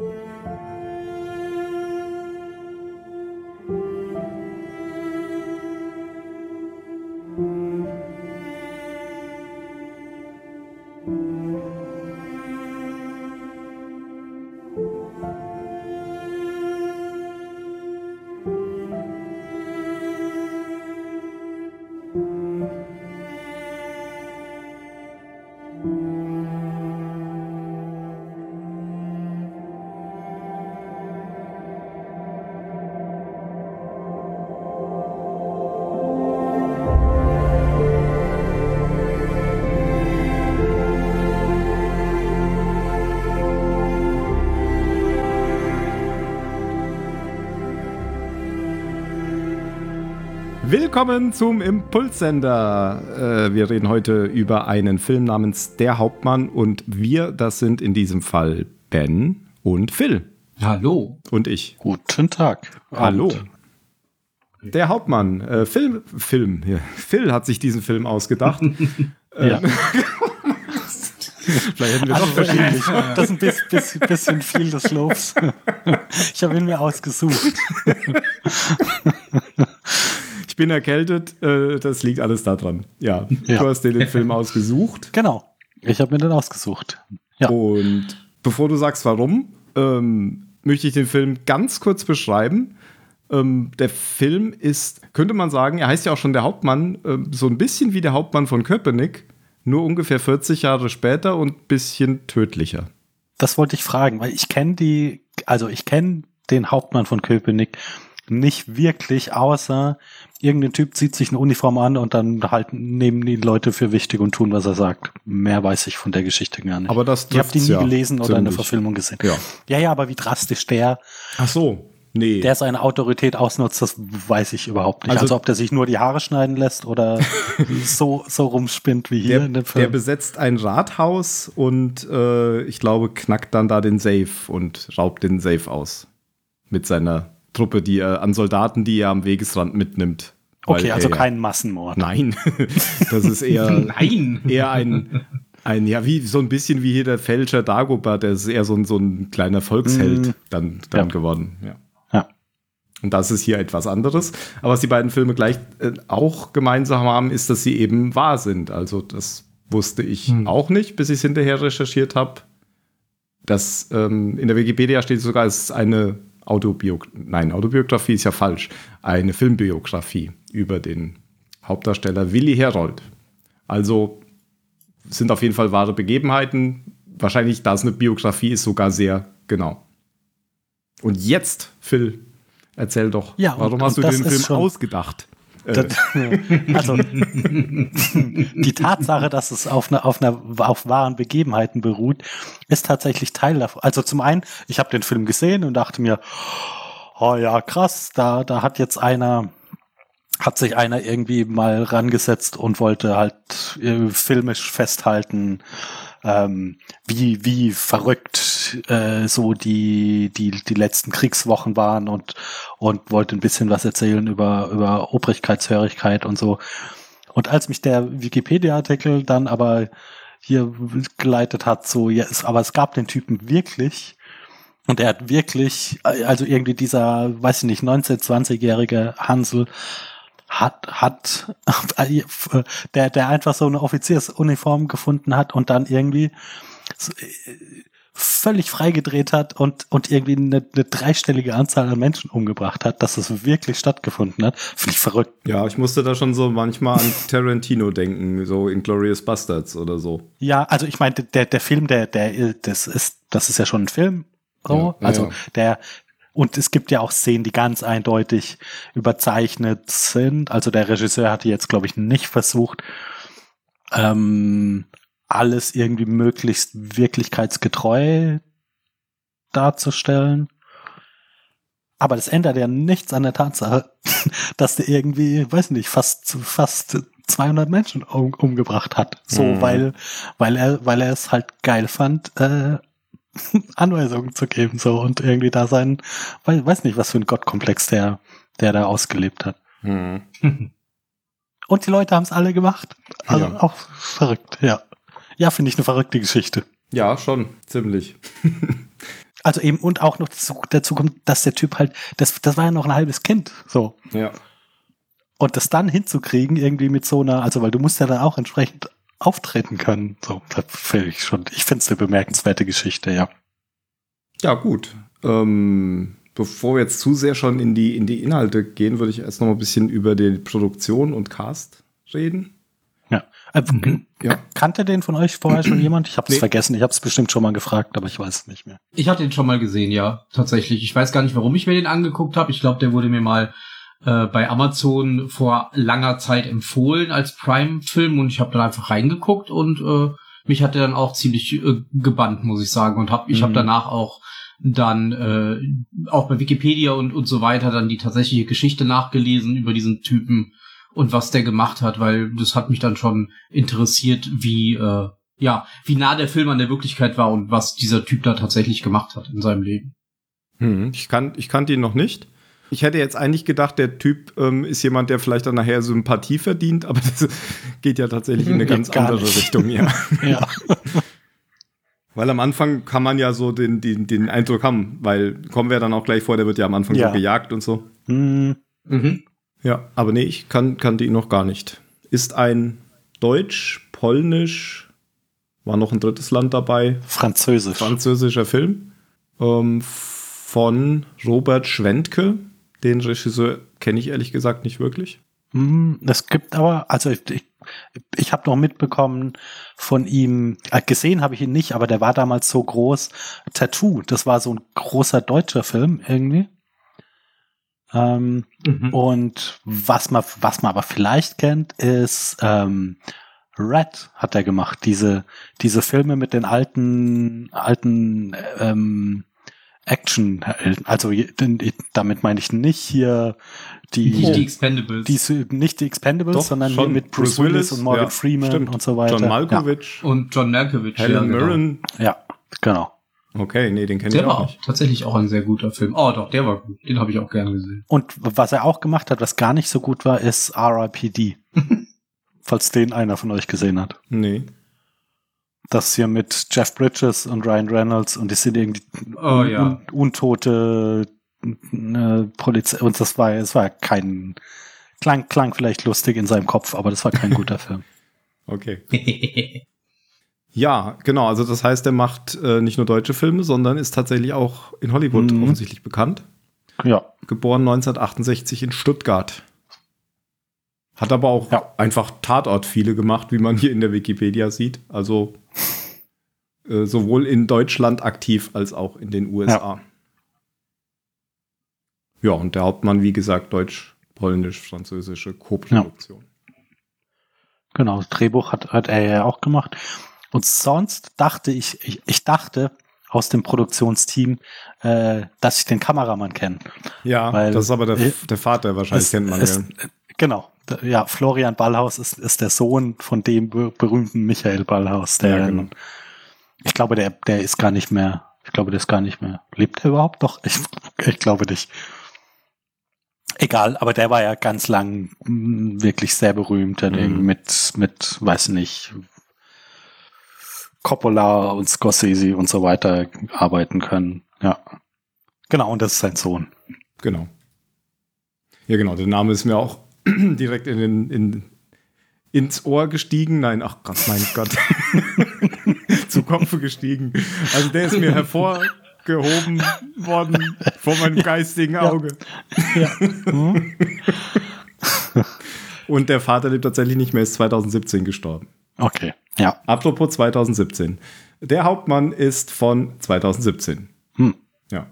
Yeah. Willkommen zum Impulssender. Äh, wir reden heute über einen Film namens Der Hauptmann und wir, das sind in diesem Fall Ben und Phil. Hallo. Und ich. Guten Tag. Hallo. Der Hauptmann, äh, Film, Film, ja. Phil hat sich diesen Film ausgedacht. Ja. Ähm, Vielleicht hätten wir Also verschiedene. Das ist ein bisschen, bisschen, bisschen viel des Lobs. Ich habe ihn mir ausgesucht. Ich bin erkältet, äh, das liegt alles daran. Ja, Ja. du hast dir den Film ausgesucht. Genau. Ich habe mir den ausgesucht. Ja. Und bevor du sagst, warum, ähm, möchte ich den Film ganz kurz beschreiben. Ähm, der Film ist, könnte man sagen, er heißt ja auch schon der Hauptmann, ähm, so ein bisschen wie der Hauptmann von Köpenick, nur ungefähr 40 Jahre später und ein bisschen tödlicher. Das wollte ich fragen, weil ich kenne die, also ich kenne den Hauptmann von Köpenick nicht wirklich, außer irgendein Typ zieht sich eine Uniform an und dann halt nehmen die Leute für wichtig und tun, was er sagt. Mehr weiß ich von der Geschichte gar nicht. Aber das ich habe die nie ja gelesen oder in der ziemlich. Verfilmung gesehen. Ja. ja, ja, aber wie drastisch der, Ach so, nee. der seine Autorität ausnutzt, das weiß ich überhaupt nicht. Also- Also, ob der sich nur die Haare schneiden lässt oder so, so rumspinnt wie hier der, in dem der Film. besetzt ein Rathaus und äh, ich glaube, knackt dann da den Safe und raubt den Safe aus. Mit seiner Truppe, die er an Soldaten, die er am Wegesrand mitnimmt. Okay, also er- kein Massenmord. Nein, das ist eher, Nein. eher ein, ein, ja, wie so ein bisschen wie hier der Fälscher Dagobert, der ist eher so ein, so ein kleiner Volksheld Mm. dann, dann Ja. geworden. Ja. Und das ist hier etwas anderes. Aber was die beiden Filme gleich äh, auch gemeinsam haben, ist, dass sie eben wahr sind. Also das wusste ich auch nicht, bis ich es hinterher recherchiert habe. Das ähm, in der Wikipedia steht sogar, es ist eine Autobiografie. Nein, Autobiografie ist ja falsch. Eine Filmbiografie über den Hauptdarsteller Willi Herold. Also sind auf jeden Fall wahre Begebenheiten. Wahrscheinlich, da es eine Biografie ist, sogar sehr genau. Und jetzt, Phil, erzähl doch, Ja, und- warum hast und du den Film schon- ausgedacht? Äh, Das, also die Tatsache, dass es auf einer auf einer auf wahren Begebenheiten beruht, ist tatsächlich Teil davon. Also zum einen, ich habe den Film gesehen und dachte mir, oh ja krass, da da hat jetzt einer hat sich einer irgendwie mal rangesetzt und wollte halt äh, filmisch festhalten, ähm, wie, wie verrückt äh, so die, die, die letzten Kriegswochen waren und, und wollte ein bisschen was erzählen über, über Obrigkeitshörigkeit und so. Und als mich der Wikipedia-Artikel dann aber hier geleitet hat, so, ja, es, aber es gab den Typen wirklich, und er hat wirklich, also irgendwie dieser, weiß ich nicht, 19-, 20-jährige Hansel hat, hat, der, der einfach so eine Offiziersuniform gefunden hat und dann irgendwie äh, völlig freigedreht hat und, und irgendwie eine, eine dreistellige Anzahl an Menschen umgebracht hat, dass das wirklich stattgefunden hat. Finde ich verrückt. ja, ich musste da schon so manchmal an Tarantino denken, so in Glorious Bastards oder so. Ja, also ich meine, der, der Film, der, der, das ist, das ist ja schon ein Film. So. Ja, also ja. der, und es gibt ja auch Szenen, die ganz eindeutig überzeichnet sind. Also der Regisseur hatte jetzt, glaube ich, nicht versucht, ähm, alles irgendwie möglichst wirklichkeitsgetreu darzustellen. Aber das ändert ja nichts an der Tatsache, dass der irgendwie, weiß nicht, fast, fast 200 Menschen um, umgebracht hat. So, Mhm. weil, weil er, weil er es halt geil fand, äh, Anweisungen zu geben, so, und irgendwie da sein, weiß nicht, was für ein Gottkomplex der, der da ausgelebt hat. Hm. Und die Leute haben es alle gemacht. Also Ja. auch verrückt, ja. Ja, finde ich eine verrückte Geschichte. Ja, schon, ziemlich. Also eben, und auch noch dazu, dazu kommt, dass der Typ halt, das, das war ja noch ein halbes Kind, so. Ja. Und das dann hinzukriegen, irgendwie mit so einer, also weil du musst ja dann auch entsprechend auftreten können. So, das finde ich schon, ich finde es eine bemerkenswerte Geschichte, ja. Ja, gut. Ähm, bevor wir jetzt zu sehr schon in die, in die Inhalte gehen, würde ich erst noch mal ein bisschen über die Produktion und Cast reden. Ja. Äh, ja. Kannte den von euch vorher schon jemand? Ich habe es Nee. vergessen. Ich habe es bestimmt schon mal gefragt, aber ich weiß es nicht mehr. Ich hatte den schon mal gesehen, ja, tatsächlich. Ich weiß gar nicht, warum ich mir den angeguckt habe. Ich glaube, der wurde mir mal äh, bei Amazon vor langer Zeit empfohlen als Prime-Film und ich habe dann einfach reingeguckt und äh, mich hat der dann auch ziemlich äh, gebannt, muss ich sagen. Und hab, ich habe Mhm. danach auch dann äh, auch bei Wikipedia und, und so weiter dann die tatsächliche Geschichte nachgelesen über diesen Typen und was der gemacht hat, weil das hat mich dann schon interessiert, wie äh, ja, wie nah der Film an der Wirklichkeit war und was dieser Typ da tatsächlich gemacht hat in seinem Leben. Hm, ich, kan ich kannte ihn noch nicht. Ich hätte jetzt eigentlich gedacht, der Typ ähm, ist jemand, der vielleicht dann nachher Sympathie verdient, aber das geht ja tatsächlich in eine ganz Gar andere nicht. Richtung, ja. Ja. Weil am Anfang kann man ja so den, den, den Eindruck haben, weil kommen wir dann auch gleich vor, der wird ja am Anfang Ja. so gejagt und so. Hm, Mhm. Ja, aber nee, ich kann, kannte ihn noch gar nicht. Ist ein Deutsch, Polnisch, war noch ein drittes Land dabei, Französisch. französischer Film ähm, von Robert Schwentke. Den Regisseur kenne ich ehrlich gesagt nicht wirklich. Hm, Es gibt aber, also ich, ich, ich habe noch mitbekommen von ihm, äh, gesehen habe ich ihn nicht, aber der war damals so groß. Tattoo, das war so ein großer deutscher Film irgendwie. Ähm, Mhm. und was man, was man aber vielleicht kennt, ist ähm, Red hat er gemacht. Diese, diese Filme mit den alten, alten ähm, Action, also damit meine ich nicht hier die, Nicht die Expendables. die nicht die Expendables, Doch, sondern schon. hier mit Bruce, Willis, und Morgan ja, Freeman stimmt. und so weiter. John Malkovich, und John Malkovich. Helen ja, genau. Mirren. Ja, ja genau. Okay, nee, den kenne ich Der war auch auch nicht. tatsächlich auch ein sehr guter Film. Oh doch, der war gut. Den habe ich auch gern gesehen. Und was er auch gemacht hat, was gar nicht so gut war, ist R.I.P.D. Falls den einer von euch gesehen hat. Nee. Das hier mit Jeff Bridges und Ryan Reynolds und die sind irgendwie Oh, ja. un untote äh, Polizei. Und das war, es war kein, klang, klang vielleicht lustig in seinem Kopf, aber das war kein guter Film. Okay. Ja, genau. Also das heißt, er macht äh, nicht nur deutsche Filme, sondern ist tatsächlich auch in Hollywood Mhm. offensichtlich bekannt. Ja, Geboren 1968 in Stuttgart. Hat aber auch Ja. einfach Tatort viele gemacht, wie man hier in der Wikipedia sieht. Also äh, sowohl in Deutschland aktiv als auch in den USA. Ja, und der Hauptmann, wie gesagt, deutsch, polnisch, französische Co-Produktion. Genau, das Drehbuch hat, hat er ja auch gemacht. Und sonst dachte ich, ich, ich dachte aus dem Produktionsteam, äh, dass ich den Kameramann kenne. Ja, Weil- das ist aber der, äh, der Vater, wahrscheinlich Es- kennt man es, ja. Genau, d- ja, Florian Ballhaus ist, ist der Sohn von dem be- berühmten Michael Ballhaus. Der, Ja, genau. Ich glaube, der, der ist gar nicht mehr, ich glaube, der ist gar nicht mehr. Lebt er überhaupt noch? Ich, ich glaube nicht. Egal, aber der war ja ganz lang mh, wirklich sehr berühmt, der Mhm. mit, mit, weiß nicht, Coppola und Scorsese und so weiter arbeiten können. Ja. Genau, und das ist sein Sohn. Genau. Ja, genau. Der Name ist mir auch direkt in den, in, ins Ohr gestiegen. Nein, ach Gott, mein Gott. Zu Kopf gestiegen. Also der ist mir hervorgehoben worden vor meinem geistigen Auge. Ja. Hm? Und der Vater lebt tatsächlich nicht mehr, ist 2017 gestorben. Okay, ja. Apropos 2017. Der Hauptmann ist von 2017. Hm. Ja.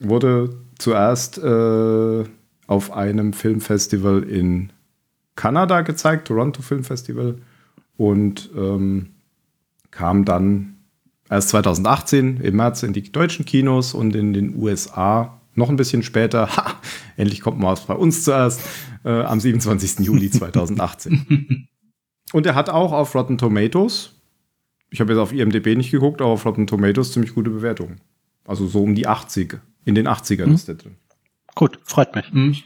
Wurde zuerst äh, auf einem Filmfestival in Kanada gezeigt, Toronto Film Festival, und ähm, kam dann erst 2018 im März in die deutschen Kinos und in den USA noch ein bisschen später, ha, endlich kommt mal was bei uns zuerst, äh, am 27. Juli 2018. und er hat auch auf Rotten Tomatoes, ich habe jetzt auf IMDb nicht geguckt, aber auf Rotten Tomatoes ziemlich gute Bewertungen. Also so um die 80. In den 80ern Mhm. ist der drin. Gut, freut mich. Hm, Ich,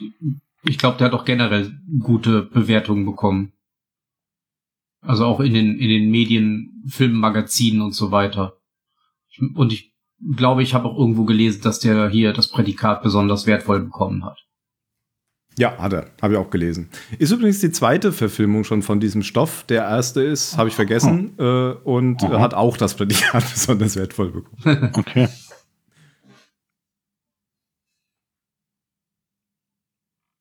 ich glaube, der hat auch generell gute Bewertungen bekommen. Also auch in den, in den Medien, Filmmagazinen und so weiter. Und ich glaube ich, habe auch irgendwo gelesen, dass der hier das Prädikat besonders wertvoll bekommen hat. Ja, hat er. Habe ich auch gelesen. Ist übrigens die zweite Verfilmung schon von diesem Stoff. Der erste ist, habe ich vergessen, äh, und Aha. hat auch das Prädikat besonders wertvoll bekommen. Okay.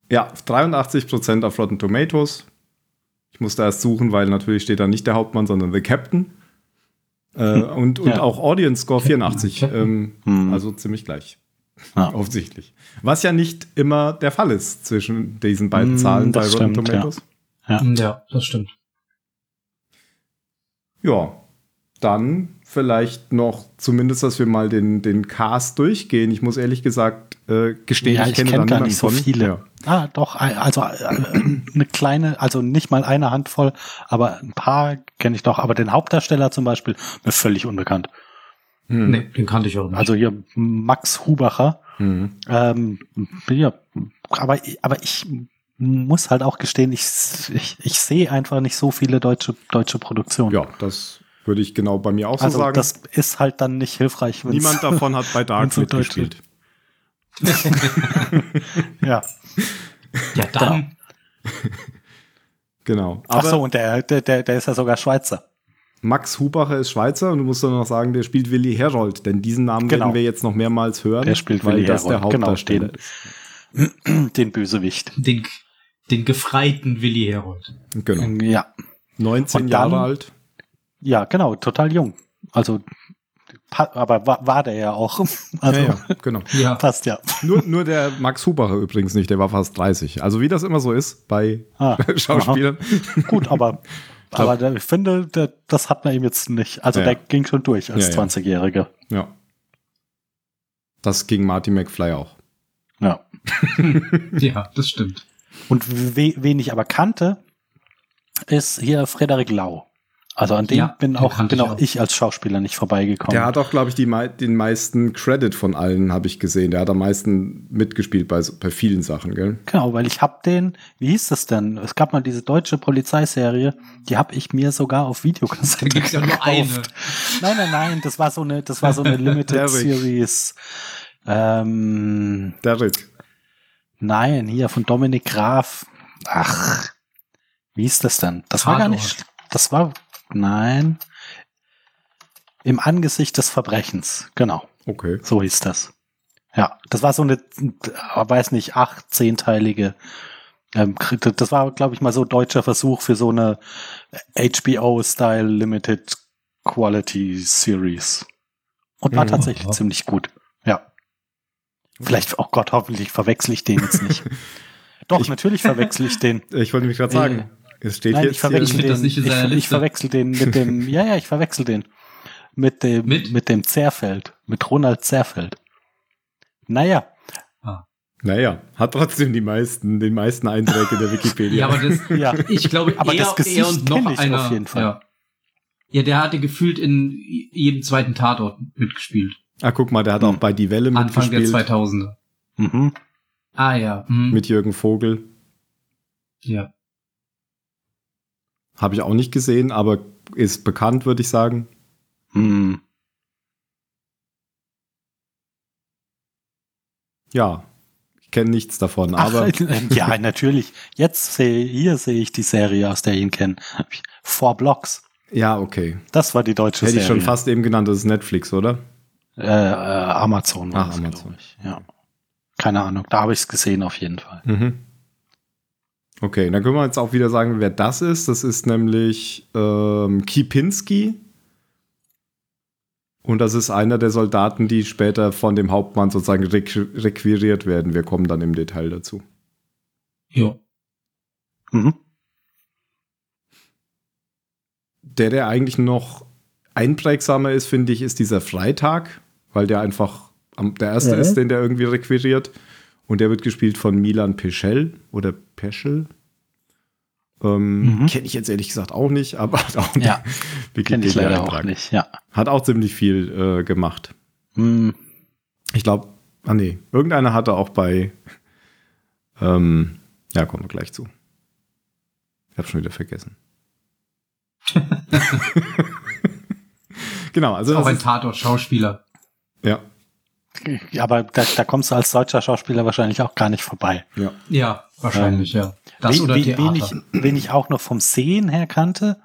Ja, 83% auf Rotten Tomatoes. Ich musste erst suchen, weil natürlich steht da nicht der Hauptmann, sondern The Captain. Äh, und, und Ja. auch Audience Score 84. Ähm, Hm. Also ziemlich gleich. Ja. Offensichtlich. Was ja nicht immer der Fall ist zwischen diesen beiden Hm, Zahlen bei das Rotten stimmt, Tomatoes. Ja. Ja, das stimmt. Ja, dann vielleicht noch zumindest, dass wir mal den, den Cast durchgehen. Ich muss ehrlich gesagt äh, gestehen, Ja, ich ich kenne kenn da gar nicht so von. viele. Ja. Ah, doch, ein- also äh, eine kleine, also nicht mal eine Handvoll, aber ein paar kenne ich doch. Aber den Hauptdarsteller zum Beispiel, mir völlig unbekannt. Hm. Nee, den kannte ich auch nicht. Also hier Max Hubacher. Hm. Ähm, ja, aber, aber ich muss halt auch gestehen, ich, ich, ich sehe einfach nicht so viele deutsche, deutsche Produktionen. Ja, das würde ich genau bei mir auch so also sagen. das ist halt dann nicht hilfreich. Niemand davon hat bei Dark so mitgespielt. Ja. Ja, dann. Genau. Ach Aber so, und der, der, der, der ist ja sogar Schweizer. Max Hubacher ist Schweizer und du musst dann noch sagen, der spielt Willi Herold, denn diesen Namen Genau. werden wir jetzt noch mehrmals hören, Der spielt weil Willi das der Herold, genau, Hauptdarsteller den- ist. Den Bösewicht. Den, den gefreiten Willi Herold. Genau. Ja. 19 Und dann- Jahre alt. Ja, genau, total jung. Also, aber war, war der ja auch. Also, ja, ja, genau. Ja. passt ja. Nur, nur der Max Hubacher übrigens nicht, der war fast 30. Also wie das immer so ist bei Ah, Schauspielern. aha. Gut, aber, aber der, ich finde, der, das hat man ihm jetzt nicht. Also Ja. der ging schon durch als Ja, ja. 20-Jähriger. Ja. Das ging Marty McFly auch. Ja. ja, das stimmt. Und we, wen ich aber kannte, ist hier Frederik Lau. Also an dem Ja, bin auch, bin ich auch ich als Schauspieler nicht vorbeigekommen. Der hat auch, glaube ich, die, mei- den meisten Credit von allen, habe ich gesehen. Der hat am meisten mitgespielt bei, bei vielen Sachen, gell? Genau, weil ich hab den, wie hieß das denn? Es gab mal diese deutsche Polizeiserie, die habe ich mir sogar auf Videokassette gibt's ja nur eine. Nein, nein, nein, das war so eine, das war so eine Limited Derrick. Series. Ähm, Derek. nein, hier von Dominik Graf. Ach, wie ist das denn? Das war gar Tatort. nicht, das war, nein. Im Angesicht des Verbrechens, genau. Okay. So hieß das. Ja, das war so eine, äh, weiß nicht, acht, zehnteilige. Ähm, das war, glaube ich, mal so deutscher Versuch für so eine HBO-Style Limited Quality Series. Und war Mhm. tatsächlich ziemlich gut. Ja. Vielleicht, oh Gott, hoffentlich verwechsel ich den jetzt nicht. Doch, Ich- natürlich verwechsel ich den. Ich wollte mich gerade sagen, es steht Nein, jetzt ich verwechsel den. das nicht in ich, seiner ich Liste. verwechsel den mit dem, ja, ja, ich verwechsel den. Mit dem, Mit? mit dem Zerfeld. Mit Ronald Zerfeld. Naja, hier, naja, hat trotzdem die meisten, den meisten Einträge der Wikipedia. Ja, aber das, ja. ich glaube, Aber eher, das Gesicht eher und noch ich einer. auf jeden Fall. Ja. ja, der hatte gefühlt in jedem zweiten Tatort mitgespielt. ah, guck mal, der hat auch Hm. bei Die Welle Anfang der mitgespielt. 2000er. Mhm. Ah ja. Hm. Mit Jürgen Vogel. ja. Habe ich auch nicht gesehen, aber ist bekannt, würde ich sagen. Hm. Ja, ich kenne nichts davon, Ach, aber ja, natürlich. Jetzt sehe hier sehe ich die Serie, aus der ich ihn kenne. Four Blocks. ja, okay. Das war die deutsche Hätte Serie. ich schon fast eben genannt, das ist Netflix, oder? Äh, äh, Amazon war Ach, das, Amazon. Ja. Keine Ahnung. Da habe ich es gesehen auf jeden Fall. Mhm. Okay, dann können wir jetzt auch wieder sagen, wer das ist. Das ist nämlich ähm, Kipinski. Und das ist einer der Soldaten, die später von dem Hauptmann sozusagen requ requiriert werden. Wir kommen dann im Detail dazu. Ja. Mhm. Der, der eigentlich noch einprägsamer ist, finde ich, ist dieser Freitag, weil der einfach am, der erste Mhm. ist, den der irgendwie requiriert. Und der wird gespielt von Milan Peschel oder Peschel. Ähm, Mhm. Kenne ich jetzt ehrlich gesagt auch nicht, aber hat auch Ja, Kenne ich leider auch Wikipedia-Eintrag. nicht. Ja. Hat auch ziemlich viel äh, gemacht. Hm. Ich glaube, ah nee, irgendeiner hatte auch bei, ähm, ja, kommen wir gleich zu. Ich habe schon wieder vergessen. genau, also Auch ein Tatort-Schauspieler. Ja. Ja, aber da, da kommst du als deutscher Schauspieler wahrscheinlich auch gar nicht vorbei. Ja. Ja, wahrscheinlich, ja. Das Wen- oder wen, Theater. wen, ich, wen ich auch noch vom Sehen her kannte,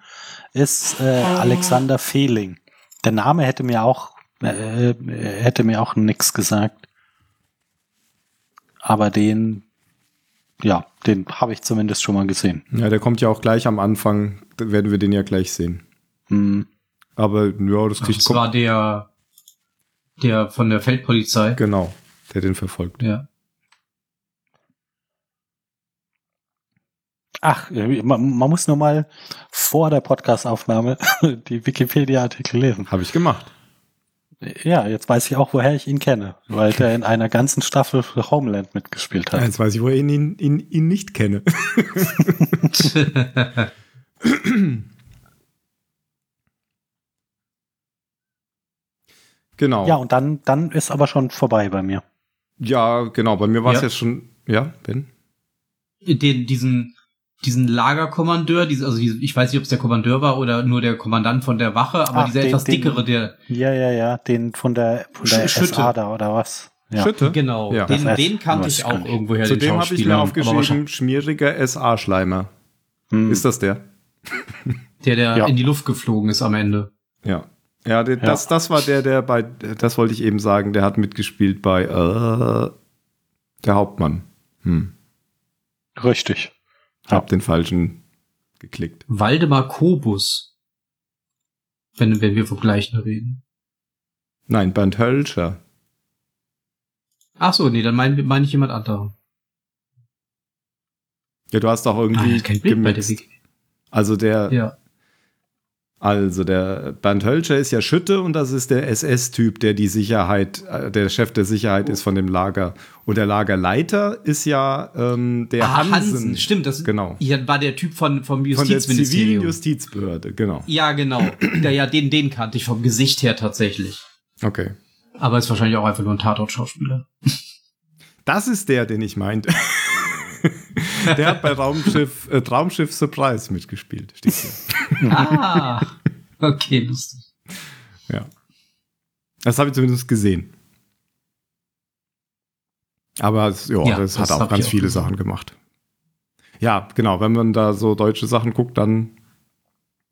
ist äh, Alexander Fehling. Der Name hätte mir auch äh, hätte mir auch nix gesagt. Aber den, ja, den habe ich zumindest schon mal gesehen. Ja, der kommt ja auch gleich am Anfang, da werden wir den ja gleich sehen. Hm. Aber ja, das kriegt das war der, der von der Feldpolizei. genau, der den verfolgt. Ja. Ach, man, man muss nur mal vor der Podcastaufnahme die Wikipedia-Artikel lesen. Habe ich gemacht. Ja, jetzt weiß ich auch, woher ich ihn kenne, weil der in einer ganzen Staffel für Homeland mitgespielt hat. Jetzt weiß ich, wo ich ihn, ihn, ihn nicht kenne. genau. Ja, und dann, dann ist aber schon vorbei bei mir. Ja, genau. Bei mir war es Ja. jetzt schon. Ja, Ben? den, diesen, diesen Lagerkommandeur, diese, also diese, ich weiß nicht, ob es der Kommandeur war oder nur der Kommandant von der Wache, aber Ach, dieser den- etwas den- dickere, der, Ja, ja, ja, den von der, von der Sch- Schütte. SA da oder was? Ja. Schütte? genau, Ja. den, Das heißt, den kannte ich auch irgendwoher, Zu dem habe ich mir aufgeschrieben, schmieriger SA-Schleimer. Hm. Ist das der? Der, der Ja. in die Luft geflogen ist am Ende. Ja. Ja, der, Das, das war der, der bei, das wollte ich eben sagen, der hat mitgespielt bei äh, der Hauptmann. Hm. Richtig. Hab den falschen geklickt. Waldemar Kobus. Wenn, wenn wir vom gleichen reden. Nein, Bernd Hölscher. Ach so, nee, dann meine mein ich jemand anderen. Ja, du hast auch Ah, irgendwie kein Bild bei der. Also der, Ja. Also der Bernd Hölscher ist ja Schütte und das ist der SS-Typ, der die Sicherheit, äh, der Chef der Sicherheit ist von dem Lager. Und der Lagerleiter ist ja ähm, der ah, Hansen. Hansen, stimmt, das Genau. War der Typ von, vom Von der zivilen Justizministerium. Justizbehörde, genau. ja, genau. Der, ja, den, den kannte ich vom Gesicht her tatsächlich. Okay. Aber ist wahrscheinlich auch einfach nur ein Tatort-Schauspieler. Das ist der, den ich meinte. der hat bei Raumschiff, äh, Traumschiff Surprise mitgespielt, steht hier. ah, okay, lustig. Ja. Das habe ich zumindest gesehen. Aber es- ja, Ja, das, das hat auch ganz auch viele gesehen. Sachen gemacht. Ja, genau. Wenn man da so deutsche Sachen guckt, dann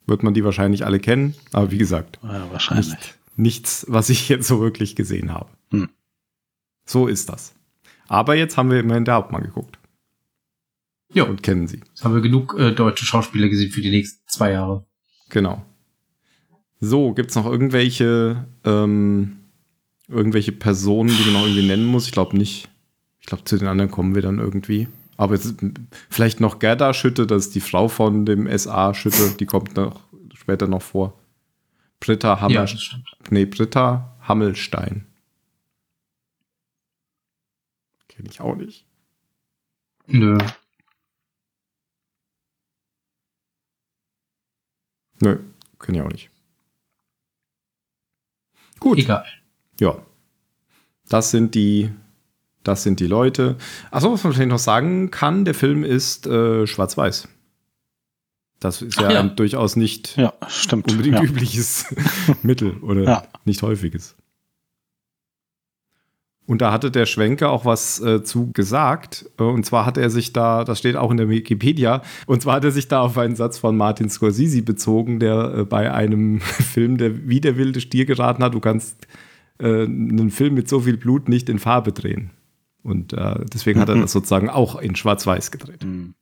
wird man die wahrscheinlich alle kennen. Aber wie gesagt, Ja, wahrscheinlich. nicht, nichts, was ich jetzt so wirklich gesehen habe. Hm. So ist das. Aber jetzt haben wir immerhin der Hauptmann geguckt Jo, und kennen sie. jetzt haben wir genug äh, deutsche Schauspieler gesehen für die nächsten zwei Jahre. Genau. So, gibt's noch irgendwelche, ähm, irgendwelche Personen, die man noch irgendwie nennen muss? Ich glaube nicht. Ich glaube, zu den anderen kommen wir dann irgendwie. Aber jetzt, vielleicht noch Gerda Schütte, das ist die Frau von dem SA Schütte, die kommt noch später noch vor. Britta Hammer, Ja, nee, Britta Hammelstein. Kenne ich auch nicht. Nö. Nö, kenne ich auch nicht. Gut. Egal. Ja. Das sind die, das sind die Leute. Achso, was man vielleicht noch sagen kann, der Film ist äh, schwarz-weiß. Das ist ja, ja. ein durchaus nicht Ja, stimmt. unbedingt ja. übliches Mittel oder Ja. nicht häufiges. Und da hatte der Schwenker auch was äh, zu gesagt. Äh, Und zwar hat er sich da, das steht auch in der Wikipedia, und zwar hat er sich da auf einen Satz von Martin Scorsese bezogen, der äh, bei einem Film, der wie der wilde Stier geraten hat, du kannst äh, einen Film mit so viel Blut nicht in Farbe drehen. Und äh, deswegen hat er das sozusagen auch in Schwarz-Weiß gedreht. Hm.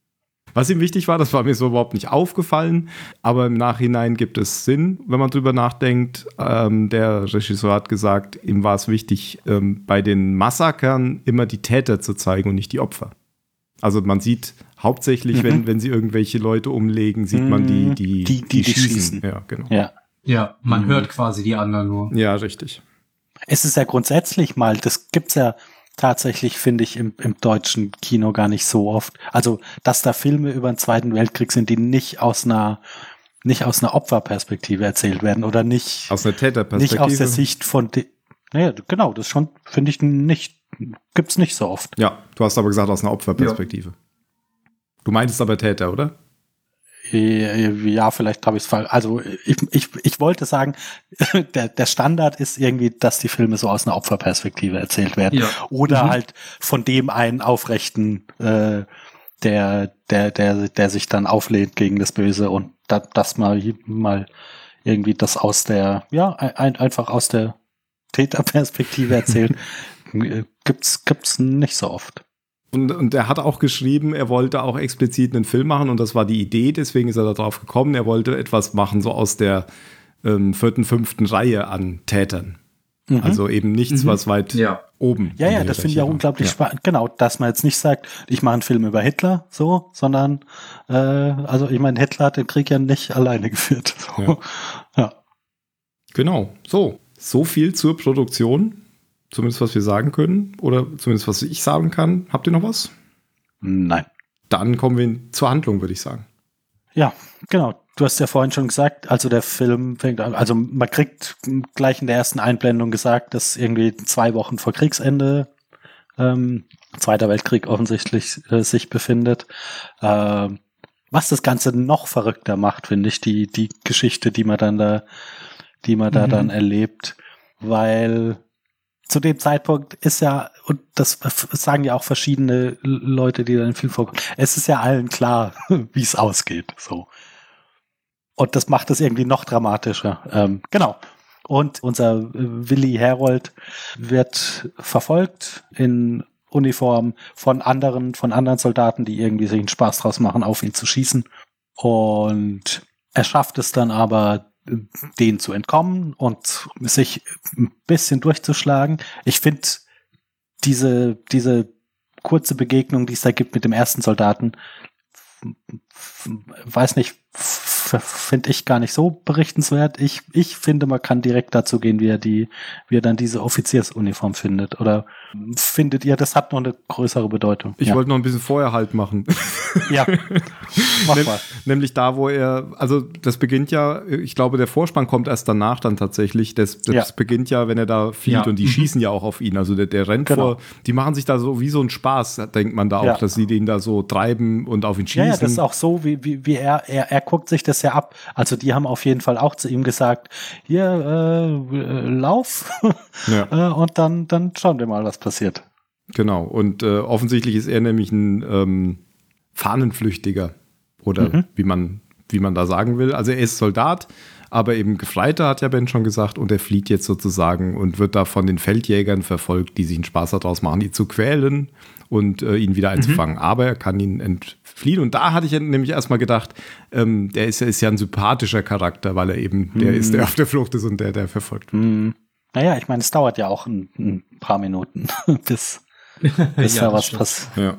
Was ihm wichtig war, das war mir so überhaupt nicht aufgefallen, aber im Nachhinein gibt es Sinn, wenn man drüber nachdenkt. Ähm, der Regisseur hat gesagt, ihm war es wichtig, ähm, bei den Massakern immer die Täter zu zeigen und nicht die Opfer. Also man sieht hauptsächlich, Mhm. wenn, wenn sie irgendwelche Leute umlegen, sieht man die, Mhm. die, Die- die- die schießen. Ja, genau. Ja. Ja, man Mhm. hört quasi die anderen nur. Ja, richtig. Es ist ja grundsätzlich mal, das gibt's ja tatsächlich, finde ich, im, im deutschen Kino gar nicht so oft. Also, dass da Filme über den Zweiten Weltkrieg sind, die nicht aus einer, nicht aus einer Opferperspektive erzählt werden oder nicht, Aus einer Täterperspektive. nicht aus der Sicht von, naja, genau, das schon, finde ich nicht, gibt's nicht so oft. Ja, du hast aber gesagt aus einer Opferperspektive. Du meintest aber Täter, oder? Ja, vielleicht habe ich es falsch. Also ich, ich, ich wollte sagen, der, der Standard ist irgendwie, dass die Filme so aus einer Opferperspektive erzählt werden. Ja. Oder mhm. halt von dem einen aufrechten, äh, der, der, der, der sich dann auflehnt gegen das Böse und da, das mal, mal irgendwie das aus der, ja, ein, einfach aus der Täterperspektive erzählt. gibt's, gibt's nicht so oft. Und, und er hat auch geschrieben, er wollte auch explizit einen Film machen und das war die Idee, deswegen ist er darauf gekommen. Er wollte etwas machen, so aus der ähm, vierten, fünften Reihe an Tätern. Mhm. Also eben nichts, mhm. was weit ja. oben. Ja, ja, das finde ich ja unglaublich ja. spannend. Genau, dass man jetzt nicht sagt, ich mache einen Film über Hitler, so, sondern, äh, also ich meine, Hitler hat den Krieg ja nicht alleine geführt. So. Ja. ja. Genau, so. So viel zur Produktion. Zumindest was wir sagen können. Oder zumindest was ich sagen kann. Habt ihr noch was? Nein. Dann kommen wir zur Handlung, würde ich sagen. Ja, genau. Du hast ja vorhin schon gesagt, also der Film fängt an, also man kriegt gleich in der ersten Einblendung gesagt, dass irgendwie zwei Wochen vor Kriegsende ähm, Zweiter Weltkrieg offensichtlich äh, sich befindet. Äh, was das Ganze noch verrückter macht, finde ich, die, die Geschichte, die man dann da, die man da mhm. dann erlebt, weil zu dem Zeitpunkt ist ja, und das sagen ja auch verschiedene Leute, die da im Film vorkommen, es ist ja allen klar, wie es ausgeht. So. Und das macht es irgendwie noch dramatischer. Ähm, genau. Und unser äh, Willi Herold wird verfolgt in Uniform von anderen, von anderen Soldaten, die irgendwie sich einen Spaß draus machen, auf ihn zu schießen. Und er schafft es dann aber, denen zu entkommen und sich ein bisschen durchzuschlagen. Ich finde diese, diese kurze Begegnung, die es da gibt mit dem ersten Soldaten, weiß nicht, finde ich gar nicht so berichtenswert. Ich, ich finde, man kann direkt dazu gehen, wie er die, wie er dann diese Offiziersuniform findet. Oder findet ihr, das hat noch eine größere Bedeutung? Ich ja. wollte noch ein bisschen vorher halt machen. Ja. Mach mal. Nämlich da, wo er, also das beginnt ja, ich glaube, der Vorspann kommt erst danach dann tatsächlich. Das, das ja. beginnt ja, wenn er da fielt ja. und die mhm. schießen ja auch auf ihn. Also der, der rennt genau. vor, die machen sich da so wie so ein Spaß, denkt man da auch, dass sie den da so treiben und auf ihn schießen. Ja, ja das ist auch so, wie, wie, wie er, er, er guckt sich das ja ab. Also die haben auf jeden Fall auch zu ihm gesagt, hier, äh, äh lauf ja. Äh, und dann, dann schauen wir mal, was passiert. Genau, und äh, offensichtlich ist er nämlich ein ähm, Fahnenflüchtiger oder mhm. wie, man, wie man da sagen will. Also er ist Soldat, aber eben Gefreiter, hat ja Ben schon gesagt, und er flieht jetzt sozusagen und wird da von den Feldjägern verfolgt, die sich einen Spaß daraus machen, ihn zu quälen und äh, ihn wieder einzufangen. Mhm. Aber er kann ihn entfliehen. Und da hatte ich nämlich erstmal gedacht, ähm, der ist, ist, ja ein sympathischer Charakter, weil er eben mhm. der ist, der auf der Flucht ist und der, der verfolgt wird. Mhm. Naja, ich meine, es dauert ja auch ein, ein paar Minuten, bis, bis ja, da was passiert. Ja.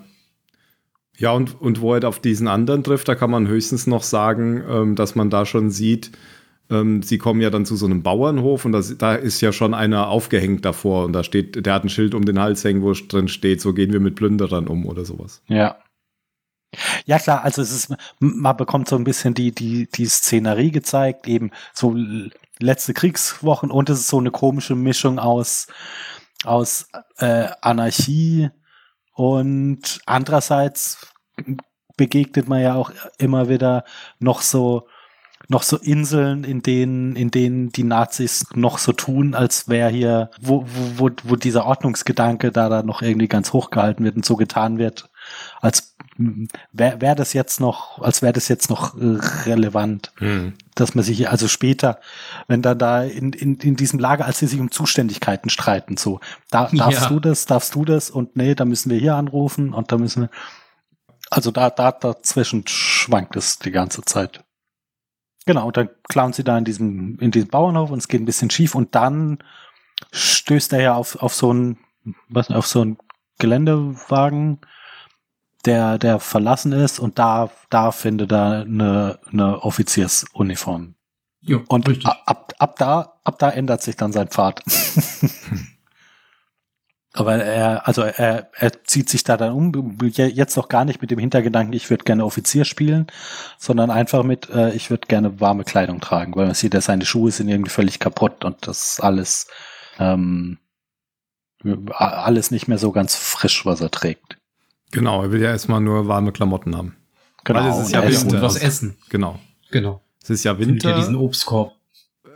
Ja, und, und wo er auf diesen anderen trifft, da kann man höchstens noch sagen, ähm, dass man da schon sieht, ähm, sie kommen ja dann zu so einem Bauernhof und das, da ist ja schon einer aufgehängt davor und da steht, der hat ein Schild um den Hals hängen, wo drin steht, so gehen wir mit Plünderern um oder sowas. Ja. Ja klar, also es ist, man bekommt so ein bisschen die, die, die Szenerie gezeigt, eben so letzte Kriegswochen und es ist so eine komische Mischung aus, aus äh, Anarchie und andererseits begegnet man ja auch immer wieder noch so noch so Inseln, in denen, in denen die Nazis noch so tun, als wäre hier, wo, wo, wo dieser Ordnungsgedanke da, da noch irgendwie ganz hochgehalten wird und so getan wird, als wäre wär das jetzt noch, als wäre das jetzt noch äh, relevant, hm. dass man sich also später, wenn dann da in, in, in diesem Lager, als sie sich um Zuständigkeiten streiten, so, da, darfst ja. du das, darfst du das und nee, da müssen wir hier anrufen und da müssen wir, also da, da dazwischen schwankt es die ganze Zeit. Genau, und dann klauen sie da in diesem, in diesem Bauernhof und es geht ein bisschen schief und dann stößt er ja auf, auf so ein, was, auf so ein Geländewagen, der, der verlassen ist und da, da findet er eine, eine Offiziersuniform. Jo, und ab, ab da, ab da ändert sich dann sein Pfad. Aber er, also er, er zieht sich da dann um, jetzt noch gar nicht mit dem Hintergedanken, ich würde gerne Offizier spielen, sondern einfach mit, äh, ich würde gerne warme Kleidung tragen, weil man sieht, dass seine Schuhe sind irgendwie völlig kaputt und das alles, ähm, alles nicht mehr so ganz frisch, was er trägt. Genau, er will ja erstmal nur warme Klamotten haben. Genau. Weil es ist und ja essen. Winter. und was essen. Genau. Genau. Es ist ja Findet ihr Winter. diesen Obstkorb.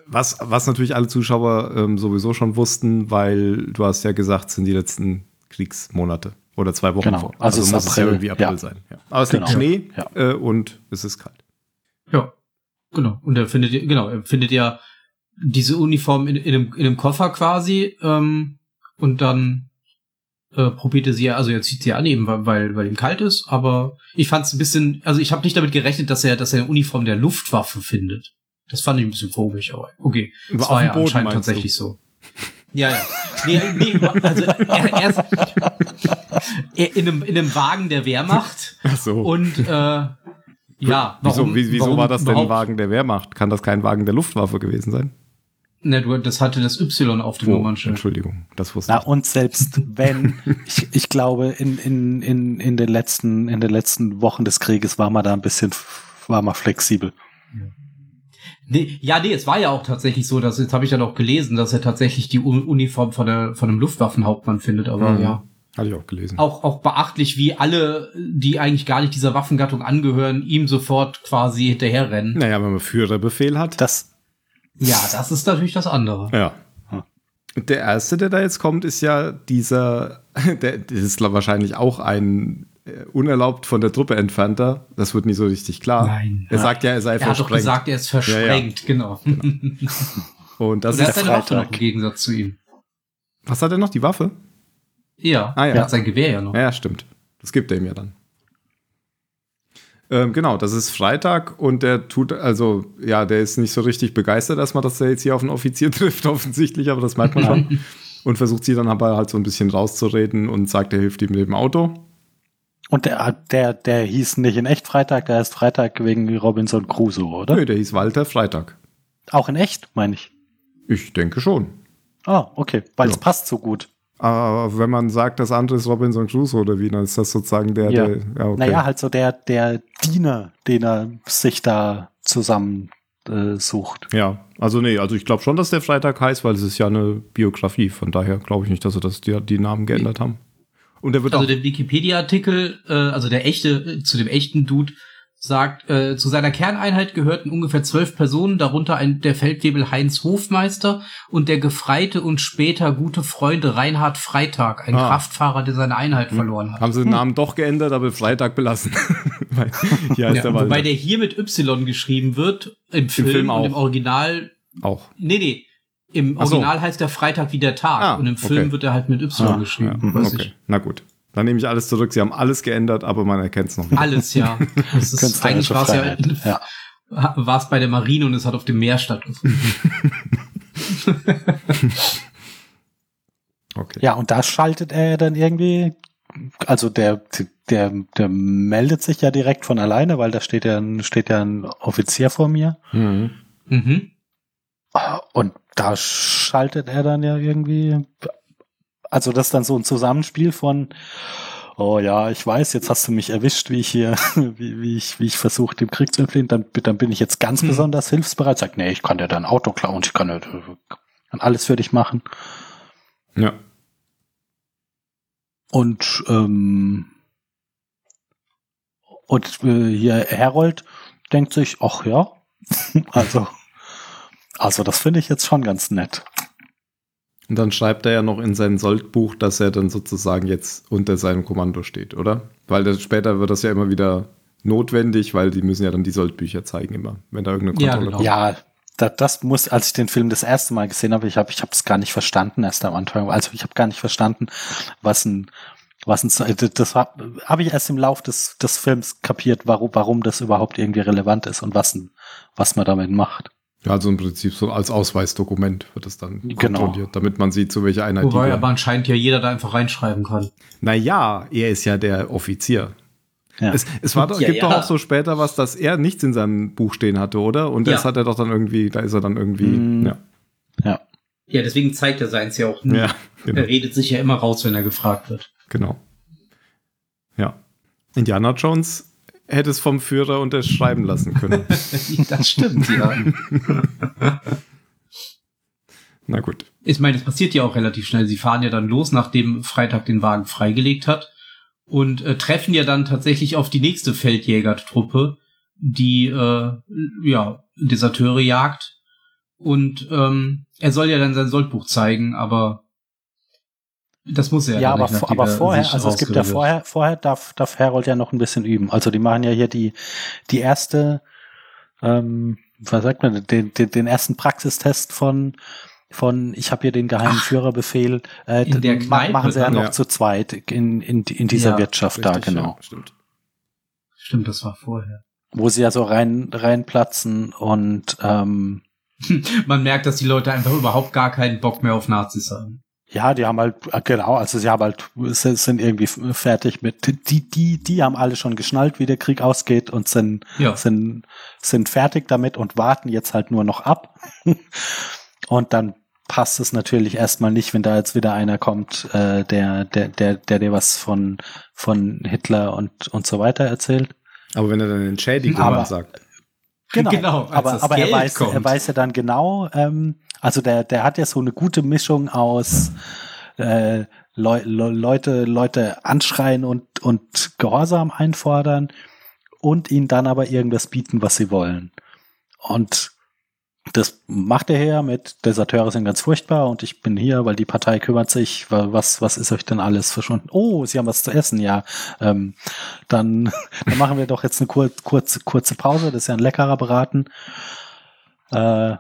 Was, was natürlich alle Zuschauer ähm, sowieso schon wussten, weil du hast ja gesagt, es sind die letzten Kriegsmonate oder zwei Wochen Genau. vor. Also es ist muss es ja April, irgendwie April ja. sein. Ja. Aber es Genau. liegt Schnee Ja. äh, und es ist kalt. Ja, genau. Und er findet, genau, er findet ja diese Uniform in, in, einem, in einem Koffer quasi ähm, und dann äh, probiert er sie ja, also er zieht sie an, eben weil, weil, weil ihm kalt ist, aber ich fand es ein bisschen, also ich habe nicht damit gerechnet, dass er, dass er eine Uniform der Luftwaffe findet. Das fand ich ein bisschen komisch, aber okay. Aber Das war ja Boden anscheinend tatsächlich so. Ja, ja. Nee, nee, also er, er ist er in, einem, in einem Wagen der Wehrmacht Ach so. und äh, ja, wieso warum, wie, wieso warum war das denn ein? Wagen der Wehrmacht? Kann das kein Wagen der Luftwaffe gewesen sein? Ne, du, das hatte das Y auf dem Oh, Nummernschild. Entschuldigung, das wusste Na, ich. und selbst wenn, ich, ich glaube, in, in, in, in den letzten, in den letzten Wochen des Krieges war man da ein bisschen, war man flexibel. Nee, ja, nee, es war ja auch tatsächlich so, dass jetzt habe ich ja noch gelesen, dass er tatsächlich die Uniform von, der, von einem Luftwaffenhauptmann findet, aber Mhm. ja. Hatte ich auch gelesen. Auch, auch beachtlich, wie alle, die eigentlich gar nicht dieser Waffengattung angehören, ihm sofort quasi hinterherrennen. Naja, wenn man Führerbefehl hat. Das, Ja, das ist natürlich das andere. Ja. Der erste, der da jetzt kommt, ist ja dieser, der, das ist wahrscheinlich auch ein äh, unerlaubt von der Truppe entfernter. Das wird nicht so richtig klar. Nein. Er sagt ja, er sei Er hat doch versprengt. gesagt, er ist versprengt, genau. Und das Und er hat ist, der Waffe noch im. Gegensatz zu ihm. was hat er noch? Die Waffe? Ja, Ah, ja. er hat sein Gewehr ja noch. Ja, ja, stimmt. Das gibt er ihm ja dann. Ähm, genau, das ist Freitag und der tut, also, ja, der ist nicht so richtig begeistert erstmal, dass er jetzt hier auf einen Offizier trifft, offensichtlich, aber das merkt man schon. Und versucht sie dann aber halt so ein bisschen rauszureden und sagt, er hilft ihm mit dem Auto. und der, der, der hieß nicht in echt Freitag, der heißt Freitag wegen Robinson Crusoe, oder? Nö, der hieß Walter Freitag. Auch in echt, meine ich. Ich denke schon. Ah, okay, weil es Ja. passt so gut. Aber wenn man sagt, das andere ist Robinson Crusoe oder wie, dann ist das sozusagen der, Ja. der, ja, okay. Naja, halt so der, der Diener, den er sich da zusammen äh, sucht. Ja, also nee, also ich glaube schon, dass der Freitag heißt, weil es ist ja eine Biografie, von daher glaube ich nicht, dass sie das, die, die Namen geändert haben. Und der wird Also auch, der Wikipedia-Artikel, äh, also der echte, zu dem echten Dude, sagt, äh, zu seiner Kerneinheit gehörten ungefähr zwölf Personen, darunter ein, der Feldwebel Heinz Hofmeister und der Gefreite und später gute Freund Reinhard Freitag, ein Ah. Kraftfahrer, der seine Einheit verloren hat. haben sie den Namen doch geändert, aber Freitag belassen. Weil Ja, der wobei der hier mit Y geschrieben wird, im Film, Film auch. und im Original, auch. nee, nee, im Ach so. Original heißt der Freitag wie der Tag Ah, und im Film okay. wird er halt mit Y Ah, geschrieben. Ja, weiß okay, ich. na gut. Dann nehme ich alles zurück. Sie haben alles geändert, aber man erkennt es noch nicht. Alles, ja. Das ist, eigentlich war es ja. Ja. war es bei der Marine und es hat auf dem Meer stattgefunden. Okay. Ja, und da schaltet er dann irgendwie, also der, der, der meldet sich ja direkt von alleine, weil da steht ja, ein- steht ja ein Offizier vor mir. Mhm. Mhm. Und da schaltet er dann ja irgendwie, also das ist dann so ein Zusammenspiel von, oh ja, ich weiß, jetzt hast du mich erwischt, wie ich hier, wie, wie ich, wie ich versuche, dem Krieg zu entfliehen, dann, dann bin ich jetzt ganz Hm. besonders hilfsbereit, sagt, nee, ich kann dir dein Auto klauen, ich kann, dir- kann alles für dich machen. Ja. Und, ähm, und äh, hier Herold denkt sich, ach ja, also, also das finde ich jetzt schon ganz nett. Und dann schreibt er ja noch in sein Soldbuch, dass er dann sozusagen jetzt unter seinem Kommando steht, oder? Weil das, später wird das ja immer wieder notwendig, weil die müssen ja dann die Soldbücher zeigen immer, wenn da irgendeine Ja, Kontrolle genau. kommt. Ja, da, das muss, als ich den Film das erste Mal gesehen habe, ich habe ich es gar nicht verstanden erst am Anfang. Also ich habe gar nicht verstanden, was ein was ein, das habe hab ich erst im Lauf des, des Films kapiert, warum, warum das überhaupt irgendwie relevant ist und was, ein- was man damit macht. Ja, also im Prinzip so als Ausweisdokument wird es dann Genau. kontrolliert, damit man sieht, zu welcher Einheit Wobei die aber anscheinend ja jeder da einfach reinschreiben kann. Naja, er ist ja der Offizier. Ja. Es, es war doch, Ja, gibt ja. doch auch so später was, dass er nichts in seinem Buch stehen hatte, oder? Und das hat er doch dann irgendwie, da ist er dann irgendwie, Mm. ja. ja. Ja, deswegen zeigt er seins ja auch nie. Ja, genau. Er redet sich ja immer raus, wenn er gefragt wird. genau. Ja. Indiana Jones hätte es vom Führer unterschreiben lassen können. das stimmt, ja. Na gut. Ich meine, es passiert ja auch relativ schnell. Sie fahren ja dann los, nachdem Freitag den Wagen freigelegt hat. und äh, treffen ja dann tatsächlich auf die nächste Feldjägertruppe, die äh, ja Deserteure jagt. Und ähm, er soll ja dann sein Soldbuch zeigen, aber das muss er ja. Ja, aber, nicht, aber vorher, also es gibt ja vorher, vorher darf, darf Harold ja noch ein bisschen üben. Also die machen ja hier die, die erste, ähm, was sagt man, den, den, den ersten Praxistest von von ich habe hier den geheimen Ach, Führerbefehl, äh, in der Kneipe, machen sie ja noch ja. zu zweit in, in, in dieser ja, Wirtschaft richtig, da, genau. Ja, stimmt. Stimmt, das war vorher. Wo sie ja so rein, reinplatzen und ähm, man merkt, dass die Leute einfach überhaupt gar keinen Bock mehr auf Nazis haben. Ja, die haben halt, genau, also sie haben halt, sind irgendwie fertig mit, die, die, die haben alle schon geschnallt, wie der Krieg ausgeht und sind, ja. sind, sind fertig damit und warten jetzt halt nur noch ab. und dann passt es natürlich erstmal nicht, wenn da jetzt wieder einer kommt, äh, der, der, der, der dir was von, von Hitler und, und so weiter erzählt. Aber wenn er dann Entschädigung aber, sagt. Genau, genau aber, aber er, weiß, kommt. er weiß ja dann genau, ähm, also der, der hat ja so eine gute Mischung aus äh, Le Le Leute, Leute anschreien und, und Gehorsam einfordern und ihnen dann aber irgendwas bieten, was sie wollen. Und das macht er her mit Deserteure sind ganz furchtbar und ich bin hier, weil die Partei kümmert sich. Was, was ist euch denn alles verschwunden? Oh, sie haben was zu essen, ja. Ähm, dann, dann machen wir doch jetzt eine kur kurze, kurze Pause. Das ist ja ein leckerer Braten. Äh,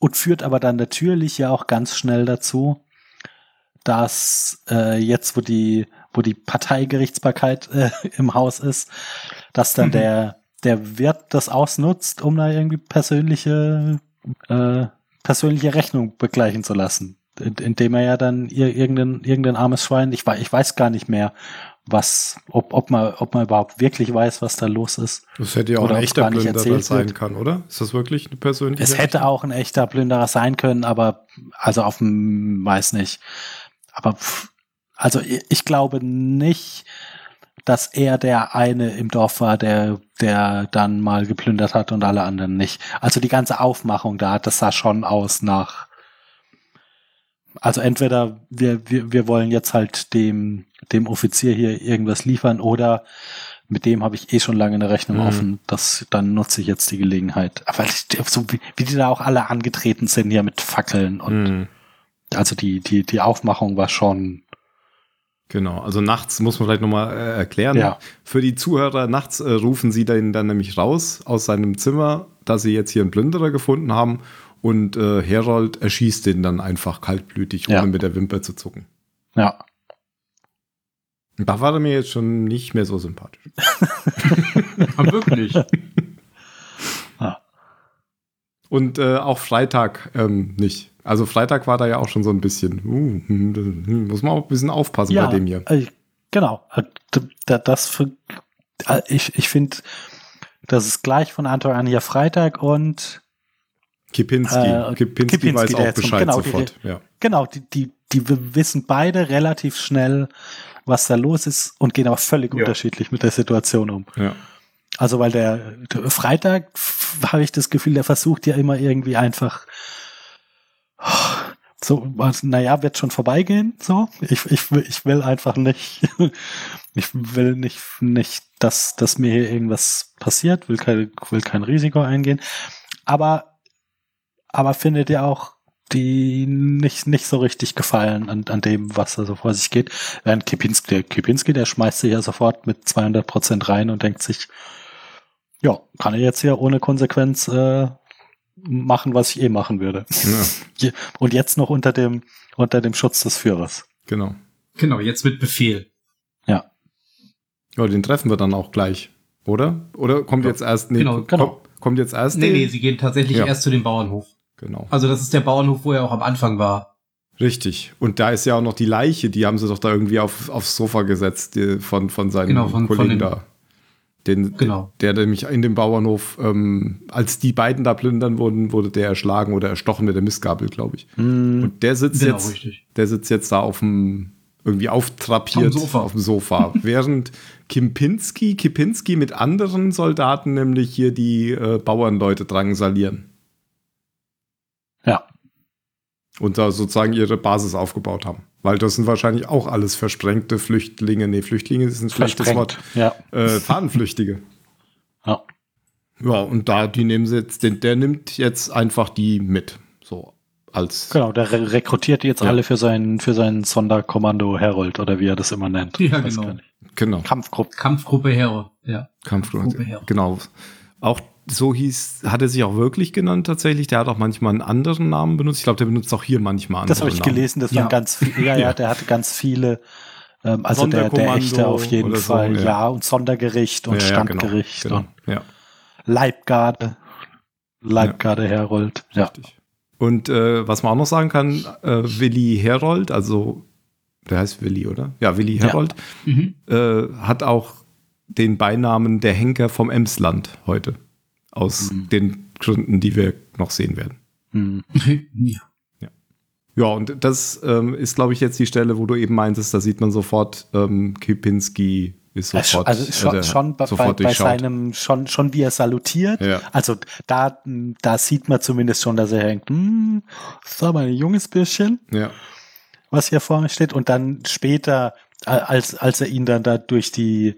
und führt aber dann natürlich ja auch ganz schnell dazu, dass äh, jetzt, wo die, wo die Parteigerichtsbarkeit äh, im Haus ist, dass dann mhm. der der Wirt das ausnutzt, um da irgendwie persönliche, äh, persönliche Rechnung begleichen zu lassen. Indem er ja dann irgendein, irgendein armes Schwein, ich weiß, ich weiß gar nicht mehr, was, ob, ob man, ob man überhaupt wirklich weiß, was da los ist. Das hätte ja auch ein echter Plünderer sein können, oder? Ist das wirklich eine persönliche? Es hätte auch ein echter Plünderer sein können, aber also auf dem, weiß nicht. Aber also ich glaube nicht, dass er der eine im Dorf war, der, der dann mal geplündert hat und alle anderen nicht. Also die ganze Aufmachung da, das sah schon aus nach, also entweder wir, wir, wir wollen jetzt halt dem, dem Offizier hier irgendwas liefern oder mit dem habe ich eh schon lange eine Rechnung mhm. offen. Das, dann nutze ich jetzt die Gelegenheit. Aber so wie, wie die da auch alle angetreten sind hier mit Fackeln und mhm. also die, die, die Aufmachung war schon, Genau, also nachts muss man vielleicht nochmal äh, erklären. Ja. Für die Zuhörer, nachts äh, rufen sie den dann nämlich raus aus seinem Zimmer, dass sie jetzt hier einen Plünderer gefunden haben und äh, Herold erschießt den dann einfach kaltblütig, ohne ja. mit der Wimper zu zucken. Ja. Da war er mir jetzt schon nicht mehr so sympathisch. wirklich. Und äh, auch Freitag ähm, nicht. Also Freitag war da ja auch schon so ein bisschen, uh, hm, hm, muss man auch ein bisschen aufpassen ja, bei dem hier. Äh, genau. Äh, das für, äh, ich, ich finde, das ist gleich von Anfang an hier Freitag und Kipinski. Äh, Kipinski, Kipinski weiß auch Bescheid genau, sofort. Die, ja. Genau, die, die, die wissen beide relativ schnell, was da los ist und gehen aber völlig ja. unterschiedlich mit der Situation um. Ja. Also weil der, der Freitag habe ich das Gefühl, der versucht ja immer irgendwie einfach so, naja, wird schon vorbeigehen, so. Ich, ich, will, ich will einfach nicht, ich will nicht, nicht, dass, dass mir hier irgendwas passiert, will kein, will kein Risiko eingehen. Aber, aber findet ihr auch die nicht, nicht so richtig gefallen an, an dem, was da so vor sich geht. Während Kipinski, der Kipinski, der schmeißt sich ja sofort mit 200 Prozent rein und denkt sich, ja, kann er jetzt hier ohne Konsequenz äh, machen, was ich eh machen würde. Ja. Und jetzt noch unter dem, unter dem Schutz des Führers. Genau. Genau, jetzt mit Befehl. Ja. Ja, den treffen wir dann auch gleich, oder? Oder kommt ja. jetzt erst, nee, genau, genau. Kommt, kommt jetzt erst? Nee, nee, sie gehen tatsächlich ja. erst zu dem Bauernhof. Genau. Also das ist der Bauernhof, wo er auch am Anfang war. Richtig. Und da ist ja auch noch die Leiche, die haben sie doch da irgendwie auf, aufs Sofa gesetzt, die, von, von seinen genau, von, Kollegen von da. Den, genau. Der, der nämlich in dem Bauernhof, ähm, als die beiden da plündern wurden, wurde der erschlagen oder erstochen mit der Mistgabel, glaube ich. Mm, Und der sitzt genau, jetzt, richtig. der sitzt jetzt da auf dem, irgendwie auftrapiert Sofa. auf dem Sofa. Während Kimpinski, Kipinski mit anderen Soldaten nämlich hier die äh, Bauernleute drangsalieren. Ja. Und da sozusagen ihre Basis aufgebaut haben. Weil das sind wahrscheinlich auch alles versprengte Flüchtlinge. Nee, Flüchtlinge ist ein schlechtes Wort. Ja. Äh, Fahnenflüchtige. ja. Ja, und da, die nehmen sie jetzt, den, der nimmt jetzt einfach die mit. So, als. Genau, der re rekrutiert jetzt Ja. alle für sein, für sein Sonderkommando Herold oder wie er das immer nennt. Ja, genau. Genau. Kampfgruppe. Kampfgruppe Hero, ja. Kampfgruppe. Gruppe Hero. Genau. Auch so hieß, hat er sich auch wirklich genannt tatsächlich. Der hat auch manchmal einen anderen Namen benutzt. Ich glaube, der benutzt auch hier manchmal andere Das habe ich Namen. gelesen, das Ja. waren ganz viele, ja, ja, der hatte ganz viele, ähm, also der, der echte auf jeden so, Fall, ja. ja. und Sondergericht und Ja, ja, genau, Standgericht Genau, und ja, Leibgarde, Leibgarde Herold, ja. richtig. Und äh, was man auch noch sagen kann, äh, Willi Herold, also der heißt Willi, oder? Ja, Willi Ja. Herold, Mhm. äh, hat auch den Beinamen der Henker vom Emsland heute. Aus Mhm. den Gründen, die wir noch sehen werden. Hm. ja. Ja, und das ähm, ist, glaube ich, jetzt die Stelle, wo du eben meintest, da sieht man sofort, ähm, Kipinski ist sofort, also schon, äh, schon bei, sofort bei seinem, schon, schon wie er salutiert. Ja. Also da, da sieht man zumindest schon, dass er denkt, hm, das ein junges Bisschen, Ja, was hier vor mir steht. Und dann später, als, als er ihn dann da durch die,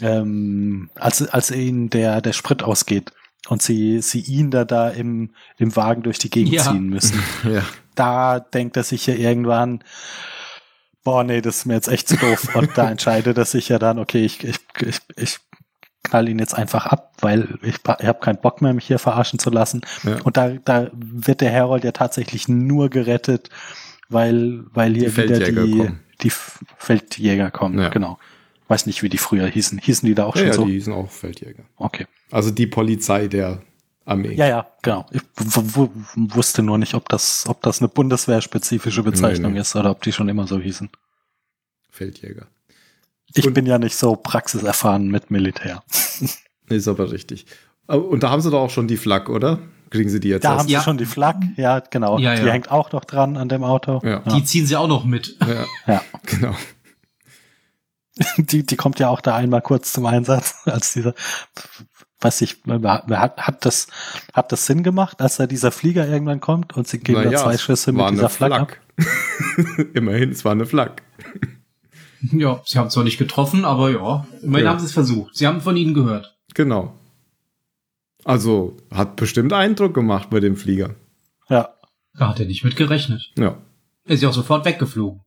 ähm, als, als ihn der, der Sprit ausgeht und sie, sie ihn da da im, im Wagen durch die Gegend Ja. ziehen müssen. ja, da denkt er sich ja irgendwann, boah, nee, das ist mir jetzt echt zu doof. Und da entscheidet er sich ja dann, okay, ich, ich, ich, ich knall ihn jetzt einfach ab, weil ich, ich habe keinen Bock mehr, mich hier verarschen zu lassen. Ja. Und da, da wird der Herold ja tatsächlich nur gerettet, weil, weil hier Die wieder die, kommen. die Feldjäger kommen. Ja. Genau. Weiß nicht, wie die früher hießen. Hießen die da auch ja, schon ja so? die sind auch Feldjäger. Okay. Also die Polizei der Armee. Ja, ja, genau. Ich wusste nur nicht, ob das, ob das eine bundeswehrspezifische Bezeichnung nee. ist oder ob die schon immer so hießen. Feldjäger. Ich Und- bin ja nicht so praxiserfahren mit Militär. Ist aber richtig. Und da haben sie doch auch schon die Flak, oder? Kriegen sie die jetzt Da erst? haben sie Ja. schon die Flak, ja, genau. Ja, Die ja. hängt auch noch dran an dem Auto. Ja. Die ziehen sie auch noch mit. Ja, Ja. genau. Die, die kommt ja auch da einmal kurz zum Einsatz, als dieser, weiß ich, hat, hat das, hat das Sinn gemacht, als da dieser Flieger irgendwann kommt und sie geben da Naja, zwei Schüsse mit dieser ab? Immerhin, es war eine Flak. Ja, sie haben zwar nicht getroffen, aber ja, immerhin Ja. haben sie es versucht. Sie haben von ihnen gehört. Genau. Also hat bestimmt Eindruck gemacht bei dem Flieger. Ja. Da hat er nicht mit gerechnet. Ja. Er ist ja auch sofort weggeflogen.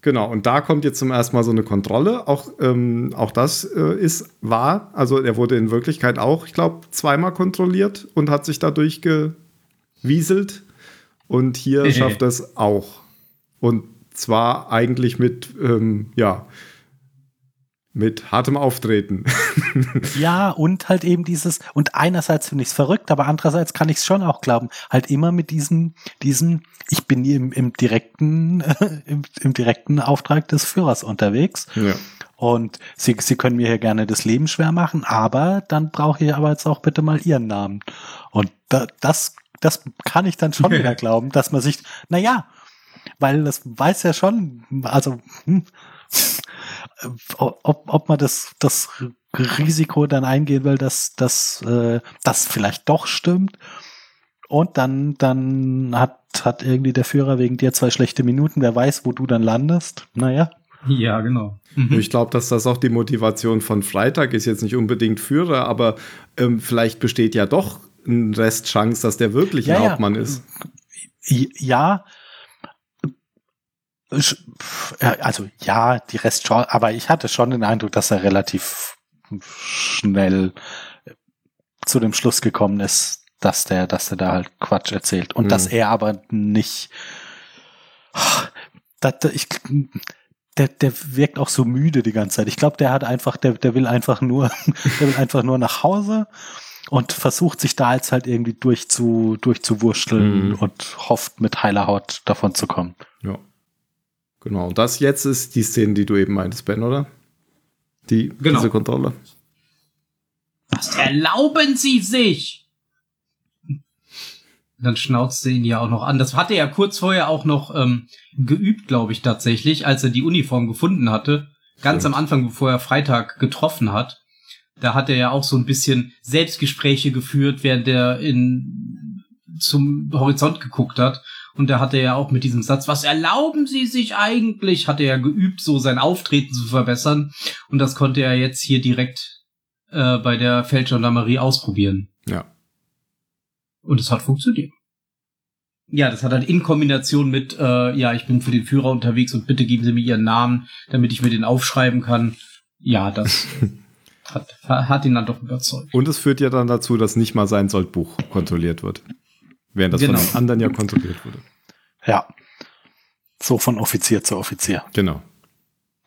Genau, und da kommt jetzt zum ersten Mal so eine Kontrolle. Auch, ähm, auch das äh, ist wahr. Also er wurde in Wirklichkeit auch, ich glaube, zweimal kontrolliert und hat sich dadurch gewieselt. Und hier Hehe. schafft er es auch. Und zwar eigentlich mit, ähm, ja, mit hartem Auftreten. Ja, und halt eben dieses, und einerseits finde ich es verrückt, aber andererseits kann ich es schon auch glauben, halt immer mit diesem, diesem, ich bin im, im direkten, im, im direkten Auftrag des Führers unterwegs. ja. Und Sie, Sie können mir hier gerne das Leben schwer machen, aber dann brauche ich aber jetzt auch bitte mal Ihren Namen. Und da, das, das kann ich dann schon wieder glauben, dass man sich, na ja, weil das weiß ja schon, also hm, ob, ob man das, das Risiko dann eingehen will, dass, dass äh, das vielleicht doch stimmt. Und dann, dann hat, hat irgendwie der Führer wegen dir zwei schlechte Minuten, wer weiß, wo du dann landest. Naja. Ja, genau. Mhm. Ich glaube, dass das auch die Motivation von Freitag ist, jetzt nicht unbedingt Führer, aber ähm, vielleicht besteht ja doch ein Restchance, dass der wirklich ein Ja, ja. Hauptmann ist. Ja. Sch- ja, Also ja, die Rest schon, aber ich hatte schon den Eindruck, dass er relativ schnell zu dem Schluss gekommen ist, dass der, dass er da halt Quatsch erzählt und Mhm. dass er aber nicht. Da, da, ich, der, der wirkt auch so müde die ganze Zeit. Ich glaube, der hat einfach, der, der will einfach nur, der will einfach nur nach Hause und versucht sich da jetzt halt irgendwie durchzu, durchzuwurschteln Mhm. und hofft mit heiler Haut davon zu kommen. Ja. Genau. Und das jetzt ist die Szene, die du eben meintest, Ben, oder? Die, Genau. diese Kontrolle. Was erlauben Sie sich? Dann schnauzt er ihn ja auch noch an. Das hatte er ja kurz vorher auch noch ähm, geübt, glaube ich, tatsächlich, als er die Uniform gefunden hatte. Ganz Stimmt. am Anfang, bevor er Freitag getroffen hat. Da hat er ja auch so ein bisschen Selbstgespräche geführt, während er in, zum Horizont geguckt hat. Und da hat er ja auch mit diesem Satz, was erlauben Sie sich eigentlich, hat er ja geübt, so sein Auftreten zu verbessern. Und das konnte er jetzt hier direkt äh, bei der Feldgendarmerie ausprobieren. Ja. Und es hat funktioniert. Ja, das hat dann in Kombination mit, äh, ja, ich bin für den Führer unterwegs und bitte geben Sie mir Ihren Namen, damit ich mir den aufschreiben kann. Ja, das hat, hat ihn dann doch überzeugt. Und es führt ja dann dazu, dass nicht mal sein Soldbuch kontrolliert wird. Während das Genau. von den anderen ja kontrolliert wurde. Ja. So von Offizier zu Offizier. Genau.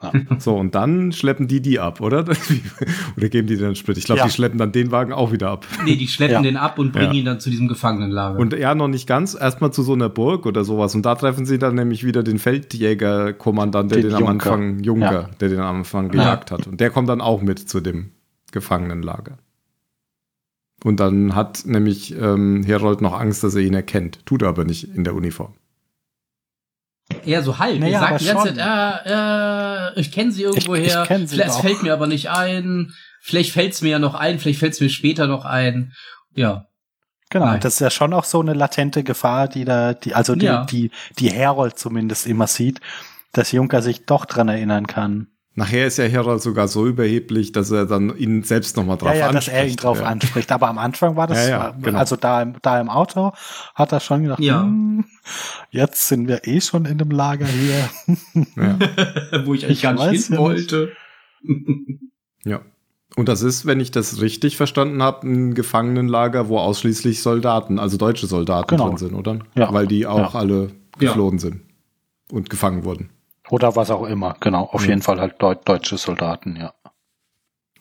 Ja. So, und dann schleppen die die ab, oder? oder geben die den Sprit? Ich glaube, Ja. die schleppen dann den Wagen auch wieder ab. Nee, die schleppen Ja. den ab und bringen Ja. ihn dann zu diesem Gefangenenlager. Und er noch nicht ganz, erstmal zu so einer Burg oder sowas. Und da treffen sie dann nämlich wieder den Feldjägerkommandant, der den, Den am. Anfang, Junker, Ja. der den am Anfang gejagt hat. Und der kommt dann auch mit zu dem Gefangenenlager. Und dann hat nämlich ähm, Herold noch Angst, dass er ihn erkennt. Tut er aber nicht in der Uniform. Eher so halb. Naja, er sagt die ganze. Zeit, äh, äh, ich kenne sie irgendwo Ich- ich sie vielleicht, es fällt mir aber nicht ein. Vielleicht fällt's mir ja noch ein, vielleicht fällt's mir später noch ein. Ja. Genau, Nein. das ist ja schon auch so eine latente Gefahr, die da, die, also die, Ja. die, die Herold zumindest immer sieht, dass Junker sich doch dran erinnern kann. Nachher ist ja Herold sogar so überheblich, dass er dann ihn selbst nochmal drauf ja, ja, dass anspricht. er ihn drauf ja. anspricht. Aber am Anfang war das, Ja, ja, genau. also da im, da im Auto hat er schon gedacht, Ja. hm, jetzt sind wir eh schon in dem Lager hier. Ja. Wo ich eigentlich Ich gar nicht hin wollte. Ja. Und das ist, wenn ich das richtig verstanden habe, ein Gefangenenlager, wo ausschließlich Soldaten, also deutsche Soldaten Genau. drin sind, oder? Ja. Weil die auch Ja. alle Ja. geflohen sind und gefangen wurden. Oder was auch immer, genau. Auf Ja. jeden Fall halt deut deutsche Soldaten, ja.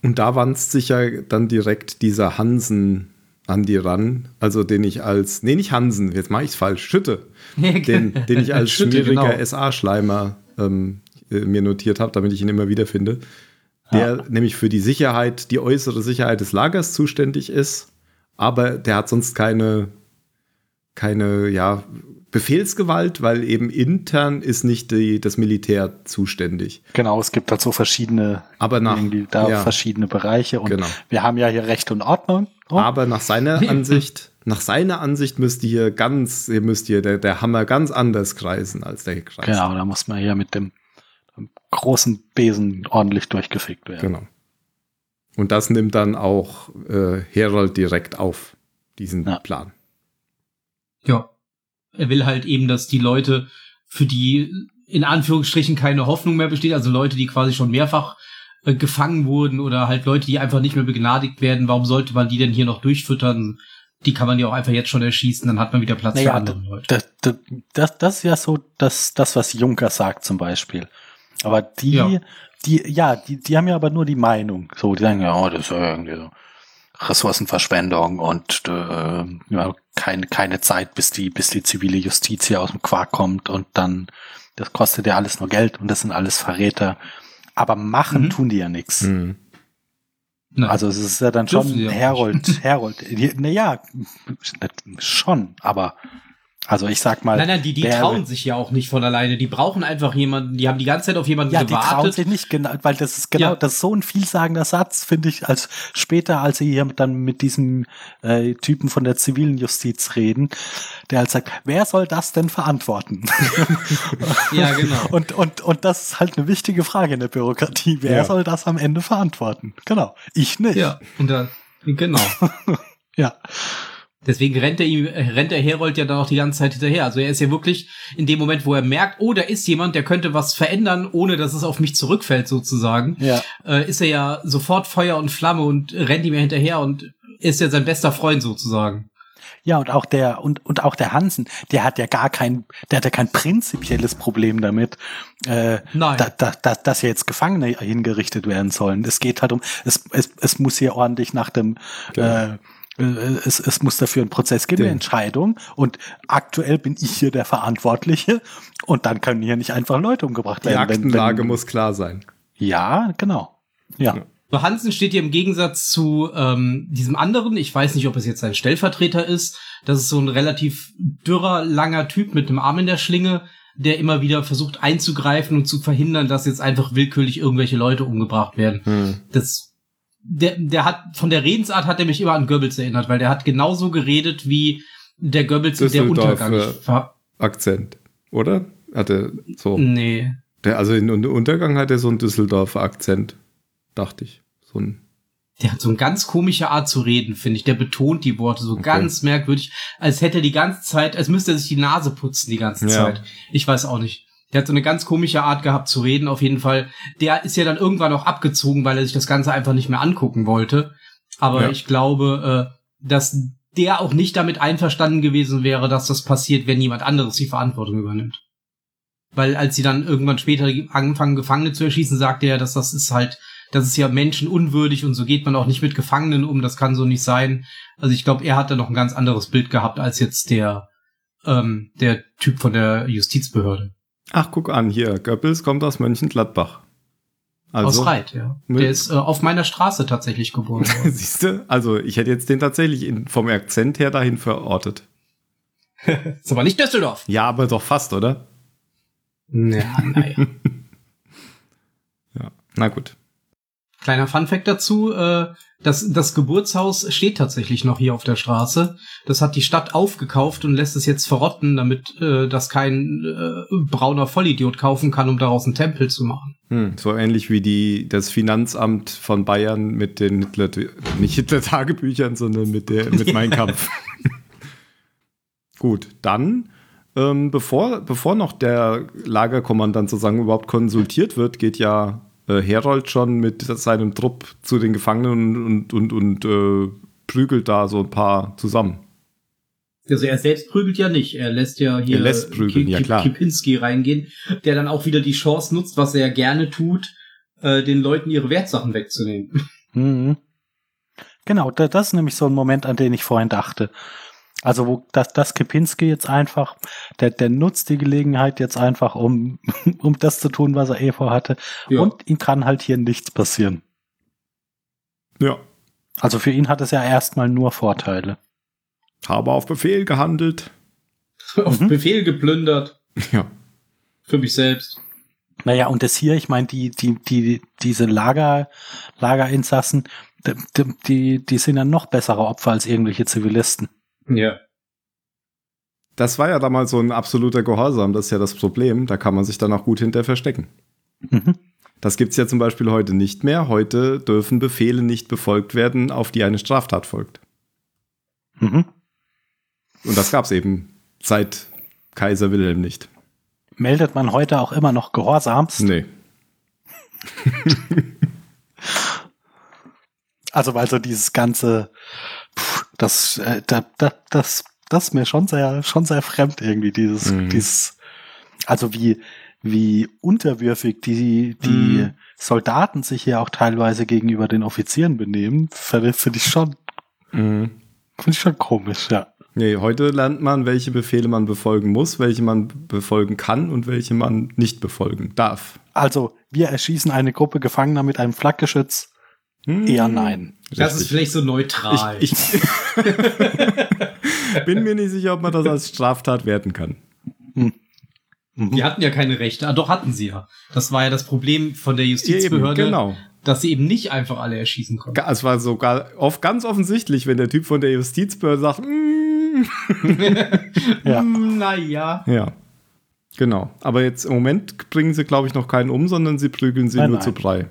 Und da wanzt sich ja dann direkt dieser Hansen an die ran, also den ich als, nee, nicht Hansen, jetzt mache ich es falsch, Schütte, den, den ich als Schütte, schmieriger genau. SA-Schleimer ähm, äh, mir notiert habe, damit ich ihn immer wieder finde. Der nämlich für die Sicherheit, die äußere Sicherheit des Lagers zuständig ist, aber der hat sonst keine, keine, ja, Befehlsgewalt, weil eben intern ist nicht die, das Militär zuständig. Genau, es gibt halt so verschiedene, Aber nach, da ja, verschiedene Bereiche und Genau. wir haben ja hier Recht und Ordnung. Oh, Aber nach seiner Ansicht, nach seiner Ansicht müsste hier ganz, hier müsste hier der, der Hammer ganz anders kreisen als der gekreist. genau, da muss man hier mit dem, dem großen Besen ordentlich durchgefickt werden. Genau. Und das nimmt dann auch äh, Herold direkt auf, diesen Ja. Plan. Ja. Er will halt eben, dass die Leute, für die in Anführungsstrichen keine Hoffnung mehr besteht, also Leute, die quasi schon mehrfach äh, gefangen wurden oder halt Leute, die einfach nicht mehr begnadigt werden, warum sollte man die denn hier noch durchfüttern? Die kann man ja auch einfach jetzt schon erschießen, dann hat man wieder Platz für Naja, andere Leute. das, das, das, das ist ja so das, das, was Juncker sagt zum Beispiel. Aber die, Ja. die, ja, die, die haben ja aber nur die Meinung. So, die sagen ja, oh, das ist ja irgendwie so Ressourcenverschwendung und äh, ja, keine, keine Zeit, bis die, bis die zivile Justiz hier aus dem Quark kommt und dann, das kostet ja alles nur Geld und das sind alles Verräter. Aber machen Mhm. tun die ja nichts. Mhm. Also es ist ja dann schon Herold, Herold. Naja, schon, aber also ich sag mal. nein, nein, die, die der- trauen sich ja auch nicht von alleine. Die brauchen einfach jemanden, die haben die ganze Zeit auf jemanden Ja, die trauen gewartet. sich nicht, genau, weil das ist genau, Ja. das ist so ein vielsagender Satz, finde ich, als später, als sie hier dann mit diesem äh, Typen von der zivilen Justiz reden, der halt sagt, wer soll das denn verantworten? ja, genau. und, und, und das ist halt eine wichtige Frage in der Bürokratie. Wer Ja. soll das am Ende verantworten? Genau. Ich nicht. Ja, und da, genau. ja. Deswegen rennt er ihm, äh, rennt der Herold ja dann auch die ganze Zeit hinterher. Also er ist ja wirklich in dem Moment, wo er merkt, oh, da ist jemand, der könnte was verändern, ohne dass es auf mich zurückfällt, sozusagen, Ja. äh, ist er ja sofort Feuer und Flamme und rennt ihm ja hinterher und ist ja sein bester Freund sozusagen. Ja, und auch der, und, und auch der Hansen, der hat ja gar kein, der hat ja kein prinzipielles Problem damit, äh, Nein. da, da, da, dass jetzt Gefangene hingerichtet werden sollen. Es geht halt um, es, es, es muss hier ordentlich nach dem, äh, äh, es, es muss dafür einen Prozess geben, eine Entscheidung. Und aktuell bin ich hier der Verantwortliche. Und dann können hier nicht einfach Leute umgebracht Die werden. wenn- Aktenlage wenn, muss klar sein. Ja, genau. Ja. Ja. So, Hansen steht hier im Gegensatz zu ähm, diesem anderen, ich weiß nicht, ob es jetzt sein Stellvertreter ist, das ist so ein relativ dürrer, langer Typ mit einem Arm in der Schlinge, der immer wieder versucht einzugreifen und zu verhindern, dass jetzt einfach willkürlich irgendwelche Leute umgebracht werden. Hm. Das, der, der hat, von der Redensart hat er mich immer an Goebbels erinnert, weil der hat genauso geredet wie der Goebbels in der Untergang. äh, Akzent, oder? Hat er so. Nee. Der, also in Untergang hat er so einen Düsseldorfer Akzent, dachte ich. So ein der hat so eine ganz komische Art zu reden, finde ich. Der betont die Worte so okay. ganz merkwürdig, als hätte er die ganze Zeit, als müsste er sich die Nase putzen die ganze ja. Zeit. Ich weiß auch nicht. Der hat so eine ganz komische Art gehabt zu reden, auf jeden Fall. Der ist ja dann irgendwann auch abgezogen, weil er sich das Ganze einfach nicht mehr angucken wollte. Aber ja. ich glaube, äh, dass der auch nicht damit einverstanden gewesen wäre, dass das passiert, wenn jemand anderes die Verantwortung übernimmt. Weil als sie dann irgendwann später angefangen, Gefangene zu erschießen, sagte er, dass das ist halt, das ist ja menschenunwürdig und so geht man auch nicht mit Gefangenen um, das kann so nicht sein. Also ich glaube, er hat da noch ein ganz anderes Bild gehabt als jetzt der, ähm, der Typ von der Justizbehörde. Ach, guck an, hier, Goebbels kommt aus Mönchengladbach. Also, aus Reit, ja. Der ist äh, auf meiner Straße tatsächlich geboren. Siehst du? Also ich hätte jetzt den tatsächlich in, vom Akzent her dahin verortet. ist aber nicht Düsseldorf. Ja, aber doch fast, oder? Ja, naja. ja, na gut. Kleiner Funfact dazu, äh, das, das Geburtshaus steht tatsächlich noch hier auf der Straße. Das hat die Stadt aufgekauft und lässt es jetzt verrotten, damit äh, das kein äh, brauner Vollidiot kaufen kann, um daraus einen Tempel zu machen. Hm, so ähnlich wie die, das Finanzamt von Bayern mit den Hitler, nicht Hitler-Tagebüchern, sondern mit, der, mit Mein Kampf. Gut, dann, ähm, bevor, bevor noch der Lagerkommandant sozusagen überhaupt konsultiert wird, geht ja äh, Herold schon mit seinem Trupp zu den Gefangenen und, und, und, äh, prügelt da so ein paar zusammen. Also er selbst prügelt ja nicht. Er lässt ja hier er lässt prügeln, K ja, klar. Kipinski reingehen, der dann auch wieder die Chance nutzt, was er gerne tut, äh, den Leuten ihre Wertsachen wegzunehmen. Mhm. Genau, das ist nämlich so ein Moment, an den ich vorhin dachte. Also wo das, das Kipinski jetzt einfach, der, der nutzt die Gelegenheit jetzt einfach, um, um das zu tun, was er eh vorhatte. Ja. Und ihm kann halt hier nichts passieren. Ja. Also für ihn hat es ja erstmal nur Vorteile. Habe auf Befehl gehandelt. auf mhm. Befehl geplündert. Ja. Für mich selbst. Naja, und das hier, ich meine, die, die, die, diese Lager, Lagerinsassen, die, die, die sind ja noch bessere Opfer als irgendwelche Zivilisten. Ja. Das war ja damals so ein absoluter Gehorsam, das ist ja das Problem. Da kann man sich dann auch gut hinter verstecken. Mhm. Das gibt es ja zum Beispiel heute nicht mehr. Heute dürfen Befehle nicht befolgt werden, auf die eine Straftat folgt. Mhm. Und das gab es eben seit Kaiser Wilhelm nicht. Meldet man heute auch immer noch Gehorsams? Nee. also weil so dieses ganze das, äh, da, da, das, das ist mir schon sehr, schon sehr fremd irgendwie, dieses, mhm. dieses, also wie, wie unterwürfig die, die mhm. Soldaten sich hier auch teilweise gegenüber den Offizieren benehmen, finde find ich schon, mhm. finde ich schon komisch, ja. Nee, heute lernt man, welche Befehle man befolgen muss, welche man befolgen kann und welche man nicht befolgen darf. Also, wir erschießen eine Gruppe Gefangener mit einem Flakgeschütz. Hm. Eher nein. Das Richtig. ist vielleicht so neutral. Ich, ich bin mir nicht sicher, ob man das als Straftat werten kann. Hm. Mhm. Die hatten ja keine Rechte. Ah, doch hatten sie ja. Das war ja das Problem von der Justizbehörde. Eben, genau. Dass sie eben nicht einfach alle erschießen konnten. Es war sogar oft ganz offensichtlich, wenn der Typ von der Justizbehörde sagt, mm, ja. naja. Ja. Genau. Aber jetzt im Moment bringen sie, glaube ich, noch keinen um, sondern sie prügeln sie nein, nur nein. zu Brei.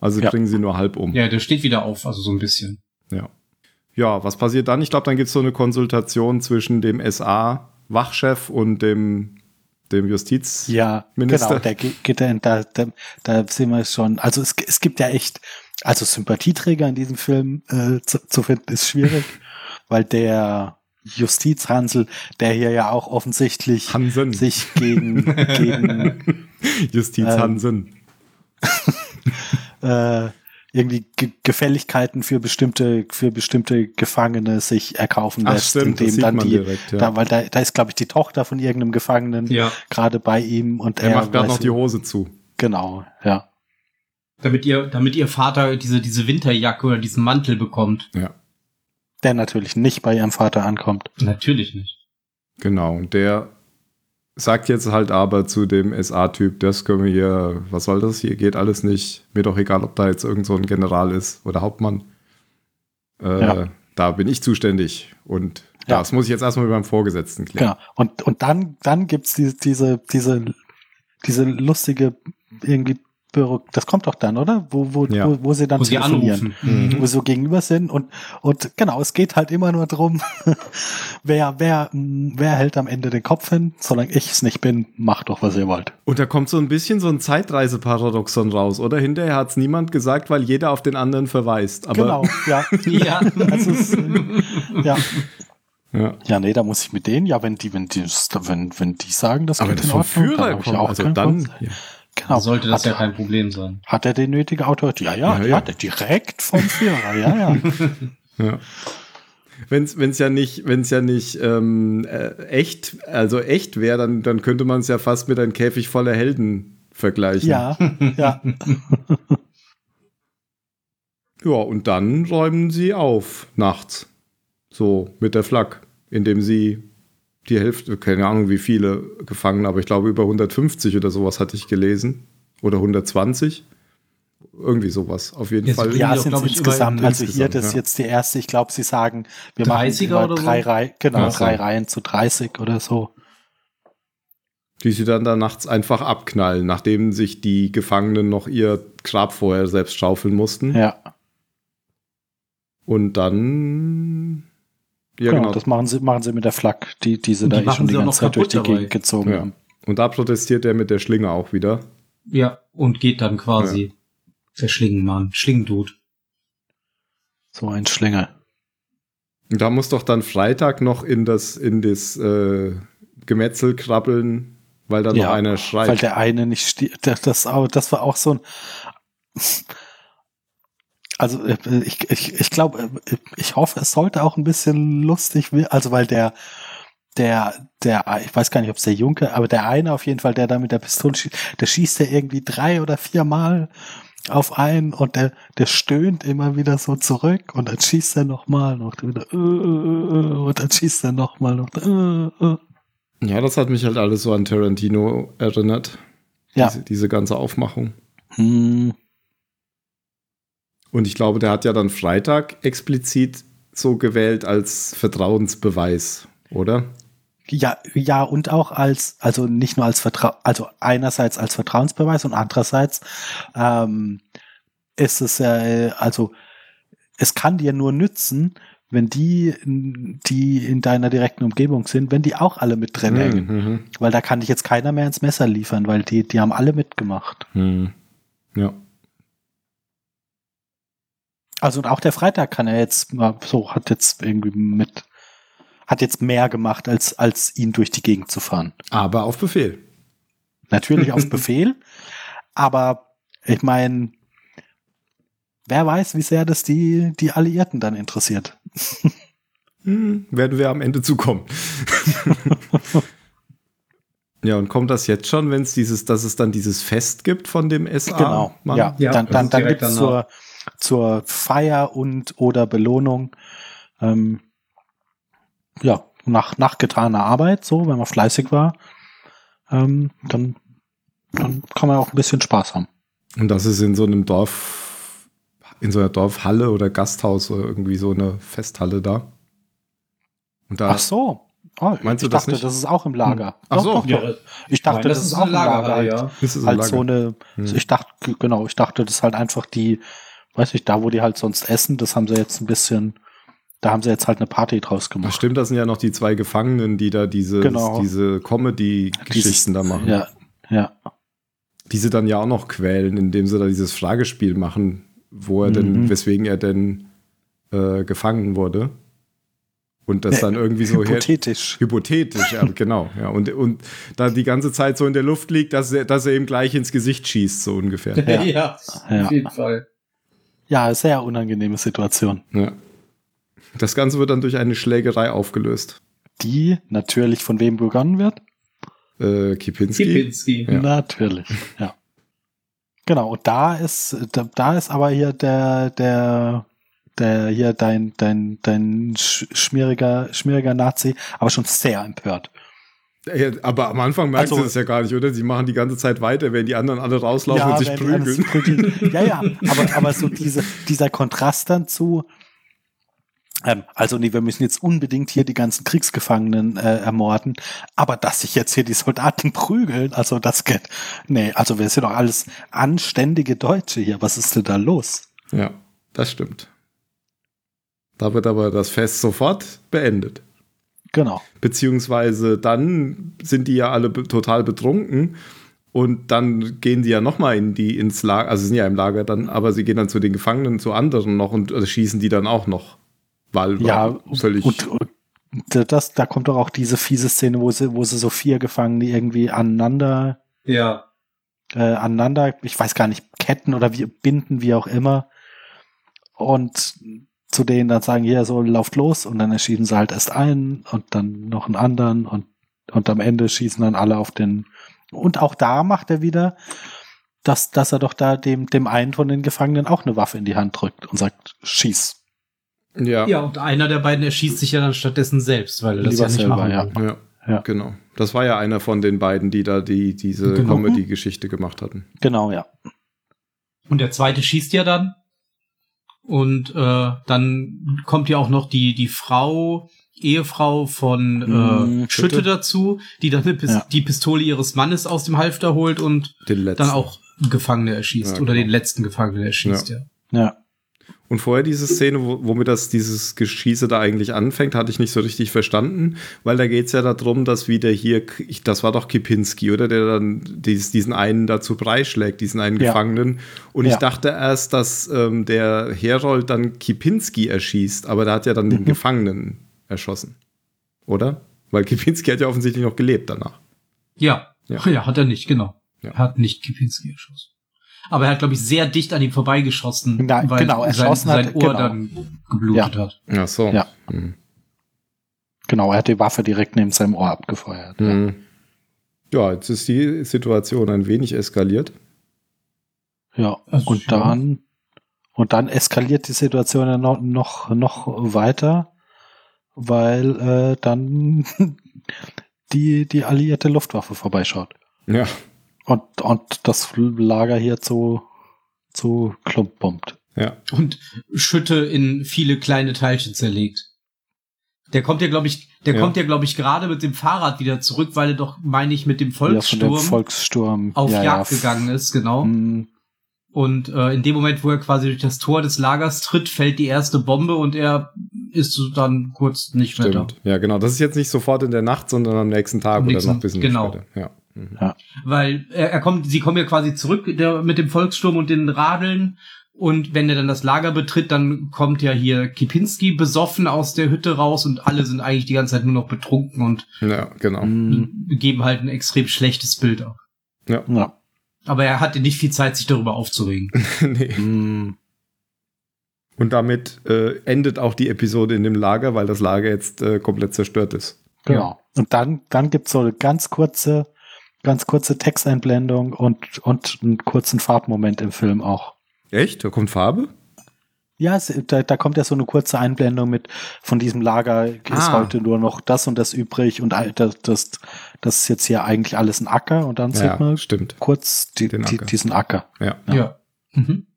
Also ja. bringen sie nur halb um. Ja, der steht wieder auf, also so ein bisschen. Ja. Ja, was passiert dann? Ich glaube, dann gibt es so eine Konsultation zwischen dem SA-Wachchef und dem, dem Justizminister. Ja, genau, der geht da, da, da, sind wir schon. Also es, es gibt ja echt, also Sympathieträger in diesem Film äh, zu, zu finden, ist schwierig, weil der Justizhansel, der hier ja auch offensichtlich Hansen. sich gegen, gegen Justizhansen. Ähm, äh, irgendwie Ge Gefälligkeiten für bestimmte für bestimmte Gefangene sich erkaufen lässt, Ach, stimmt, indem dann die, direkt, ja. da, weil da, da ist glaube ich die Tochter von irgendeinem Gefangenen ja. gerade bei ihm und er, er macht gerade noch die Hose zu. Genau, ja. Damit ihr damit ihr Vater diese diese Winterjacke oder diesen Mantel bekommt. Ja. Der natürlich nicht bei ihrem Vater ankommt. Natürlich nicht. Genau, und der sagt jetzt halt aber zu dem SA-Typ, das können wir hier, was soll das hier, geht alles nicht. Mir doch egal, ob da jetzt irgend so ein General ist oder Hauptmann. Äh, ja. Da bin ich zuständig. Und Ja. Das muss ich jetzt erstmal mit meinem Vorgesetzten klären. Genau. Und, und dann, dann gibt's diese, diese, diese, diese lustige irgendwie Büro, das kommt doch dann, oder? Wo, wo, Ja. wo, wo sie dann Wo sie telefonieren. anrufen. Mhm. Wo sie so gegenüber sind und, und genau, es geht halt immer nur drum, wer, wer, mh, wer hält am Ende den Kopf hin? Solange ich es nicht bin, macht doch, was ihr wollt. Und da kommt so ein bisschen so ein Zeitreiseparadoxon raus, oder? Hinterher hat's niemand gesagt, weil jeder auf den anderen verweist. Aber, genau, ja. Ja. Also es, äh, ja. Ja. Ja, nee, da muss ich mit denen, ja, wenn die, wenn die, wenn, wenn die sagen, das Aber geht das in Ordnung, dann hab ich kommt, auch also dann, ja. Genau. Sollte das hat, ja kein Problem sein. hat er die nötige Autorität? Ja, ja, Ja, die ja. hat er direkt vom Führer, ja, ja. Ja. Wenn's, wenn's ja nicht, wenn's ja nicht ähm, äh, echt, also echt wäre, dann, dann könnte man es ja fast mit einem Käfig voller Helden vergleichen. Ja, ja. Ja, und dann räumen sie auf nachts. So mit der Flak, indem sie die Hälfte, keine Ahnung wie viele Gefangene, aber ich glaube über 150 oder sowas hatte ich gelesen. Oder 120. Irgendwie sowas, auf jeden Jetzt Fall. Ja, sind ich, insgesamt, über- also hier das ist ja. jetzt die erste, ich glaube, sie sagen, wir machen 30er immer oder so? drei Reihen, genau, so. drei Reihen zu 30 oder so. die sie dann da nachts einfach abknallen, nachdem sich die Gefangenen noch ihr Grab vorher selbst schaufeln mussten. Ja, Und dann. Ja, genau, genau. das machen sie, machen sie mit der Flak, die, die sie Und da die eh schon die ganze noch Zeit durch die dabei. Gegend gezogen Ja. haben. Und da protestiert er mit der Schlinge auch wieder. Ja, und geht dann quasi verschlingen, Mann. Schlingendut. So ein Schlinge. Und da muss doch dann Freitag noch in das, in das äh, Gemetzel krabbeln, weil da noch Ja, einer schreit. Weil der eine nicht steht. Das, das, das war auch so ein. Also äh, ich, ich, ich glaube, äh, ich hoffe, es sollte auch ein bisschen lustig werden. Also weil der, der, der, ich weiß gar nicht, ob es der Junke, aber der eine auf jeden Fall, der da mit der Pistole schießt, der schießt ja irgendwie drei oder vier Mal auf einen und der, der stöhnt immer wieder so zurück und dann schießt er nochmal noch wieder äh, äh, äh, und dann schießt er nochmal noch äh, äh. ja, das hat mich halt alles so an Tarantino erinnert. Ja. Diese, diese ganze Aufmachung. Hm, Und ich glaube, der hat ja dann Freitag explizit so gewählt als Vertrauensbeweis, oder? Ja, ja, und auch als, also nicht nur als Vertrau, also einerseits als Vertrauensbeweis und andererseits ähm, ist es ja, äh, also es kann dir nur nützen, wenn die, die in deiner direkten Umgebung sind, wenn die auch alle mit drin hängen. Mhm. Weil da kann dich jetzt keiner mehr ins Messer liefern, weil die, die haben alle mitgemacht. Mhm. Ja. Also und auch der Freitag kann er jetzt mal so, hat jetzt irgendwie mit, hat jetzt mehr gemacht, als, als ihn durch die Gegend zu fahren. Aber auf Befehl. Natürlich auf Befehl, aber ich meine, wer weiß, wie sehr das die, die Alliierten dann interessiert. Hm, werden wir am Ende zukommen. ja, und kommt das jetzt schon, wenn es dieses, dass es dann dieses Fest gibt von dem SA? genau. Mann? Ja, Ja, dann, dann, dann gibt's danach. zur, zur Feier und oder Belohnung, ähm, ja, nach, nach getaner Arbeit, so, wenn man fleißig war, ähm, dann, dann kann man auch ein bisschen Spaß haben. Und das ist in so einem Dorf, in so einer Dorfhalle oder Gasthaus oder irgendwie so eine Festhalle da. Und da, Ach so. Oh, Meinst ich du das dachte, nicht? das ist auch im Lager. Ach so. Doch, doch, doch. Ich dachte, das, ist auch im Lager. halt. ja. ist es so als lange. so eine, Hm. ich dachte, genau, ich dachte, das ist halt einfach die, weiß nicht, da wo die halt sonst essen, das haben sie jetzt ein bisschen, da haben sie jetzt halt eine Party draus Ach, gemacht. stimmt, das sind ja noch die zwei Gefangenen, die da diese, Genau. diese Comedy-Geschichten da machen. Ja, ja. Die sie dann ja auch noch quälen, indem sie da dieses Fragespiel machen, wo er Mhm. denn, weswegen er denn äh, gefangen wurde. Und das Ja, dann irgendwie so her Hypothetisch. Hypothetisch, ja, genau. Ja, und, und da die ganze Zeit so in der Luft liegt, dass er, dass er ihm gleich ins Gesicht schießt, so ungefähr. Ja. ja, Ja. auf jeden Fall. Ja, sehr unangenehme Situation. Ja. Das Ganze wird dann durch eine Schlägerei aufgelöst. Die natürlich von wem begonnen wird? Äh, Kipinski. Kipinski. Ja. Natürlich, ja. Genau, und da ist, da, da ist aber hier der, der, der hier dein, dein, dein sch- schmieriger, schmieriger Nazi, aber schon sehr empört. Ja, aber am Anfang merkst Also- du das ja gar nicht, oder? Sie machen die ganze Zeit weiter, während die anderen alle rauslaufen und sich prügeln. Ja, ja, aber, aber so diese, dieser Kontrast dann zu, Ähm, also nee, wir müssen jetzt unbedingt hier die ganzen Kriegsgefangenen äh, ermorden, aber dass sich jetzt hier die Soldaten prügeln, also das geht. Nee, also wir sind doch alles anständige Deutsche hier. Was ist denn da los? Ja, das stimmt. Da wird aber das Fest sofort beendet. Genau. Beziehungsweise dann sind die ja alle be total betrunken und dann gehen die ja nochmal in die ins Lager, also sie sind ja im Lager dann, aber sie gehen dann zu den Gefangenen, zu anderen noch und also schießen die dann auch noch. Weil Ja, völlig. und, und das, da kommt doch auch diese fiese Szene, wo sie, wo sie so vier Gefangene irgendwie aneinander, Ja. äh, aneinander, ich weiß gar nicht, ketten oder wie, binden, wie auch immer. Und zu denen dann sagen, hier, so, lauft los. Und dann erschießen sie halt erst einen und dann noch einen anderen und, und am Ende schießen dann alle auf den, und auch da macht er wieder, dass, dass er doch da dem, dem einen von den Gefangenen auch eine Waffe in die Hand drückt und sagt, schieß. ja, Ja, und einer der beiden erschießt sich ja dann stattdessen selbst, weil er das Lieber ja nicht selber, machen ja. ja, Ja. genau. Das war ja einer von den beiden, die da die, diese Genau. Comedy-Geschichte gemacht hatten. Genau, ja. Und der zweite schießt ja dann. Und äh, dann kommt ja auch noch die, die Frau, Ehefrau von äh, Mhm, Schütte Schütte. dazu, die dann eine Pis Ja. die Pistole ihres Mannes aus dem Halfter holt und dann auch Gefangene erschießt. Ja, oder genau. den letzten Gefangenen erschießt, ja. Ja. Und vorher diese Szene, wo, womit das dieses Geschieße da eigentlich anfängt, hatte ich nicht so richtig verstanden, weil da geht es ja darum, dass wieder hier, ich, das war doch Kipinski, oder? Der dann dies, diesen einen dazu beischlägt, diesen einen Ja. Gefangenen. Und ich Ja. dachte erst, dass ähm, der Herold dann Kipinski erschießt, aber der hat ja dann den Mhm. Gefangenen erschossen. Oder? Weil Kipinski hat ja offensichtlich noch gelebt danach. Ja. Ja. ja. hat er nicht, genau. Ja. Er hat nicht Kipinski erschossen. Aber er hat, glaube ich, sehr dicht an ihm vorbeigeschossen, Na, weil genau, sein, erschossen sein hat- Ohr genau. dann geblutet Ja. hat. Ach so. Ja. Hm. Genau, er hat die Waffe direkt neben seinem Ohr abgefeuert. Ja. Hm. Ja, jetzt ist die Situation ein wenig eskaliert. ja. Also, Und ja. dann, und dann eskaliert die Situation dann noch, noch, noch weiter, weil äh, dann die, die alliierte Luftwaffe vorbeischaut. Ja. Und, und das Lager hier zu, zu Klump bombt. Ja. und Schütte in viele kleine Teilchen zerlegt. Der kommt ja, glaube ich, der Ja. kommt ja, glaube ich, gerade mit dem Fahrrad wieder zurück, weil er doch, meine ich, mit dem Ja, von dem Volkssturm Volkssturm auf ja, Jagd ja, gegangen ist, genau. Hm, Und äh, in dem Moment, wo er quasi durch das Tor des Lagers tritt, fällt die erste Bombe und er ist dann kurz nicht mehr da. Stimmt. Ja, genau. Das ist jetzt nicht sofort in der Nacht, sondern am nächsten Tag Am oder nächsten- noch ein bisschen genau. später. Ja. Mhm. Weil er, er kommt, sie kommen ja quasi zurück der, mit dem Volkssturm und den Radeln. Und wenn er dann das Lager betritt, dann kommt ja hier Kipinski besoffen aus der Hütte raus und alle sind eigentlich die ganze Zeit nur noch betrunken und ja, genau. hm, geben halt ein extrem schlechtes Bild ab. ja. Aber er hatte nicht viel Zeit, sich darüber aufzuregen. nee. Hm, Und damit äh, endet auch die Episode in dem Lager, weil das Lager jetzt äh, komplett zerstört ist. Genau. Und dann, dann gibt's so eine ganz kurze, ganz kurze Texteinblendung und, und einen kurzen Farbmoment im Film auch. Echt? Da kommt Farbe? Ja, es, da, da kommt ja so eine kurze Einblendung mit, von diesem Lager ist Ah. heute nur noch das und das übrig und das, das, das ist jetzt hier eigentlich alles ein Acker und dann Ja, sieht man stimmt. kurz die, Den die, Acker. diesen Acker. Ja. Ja. Mhm.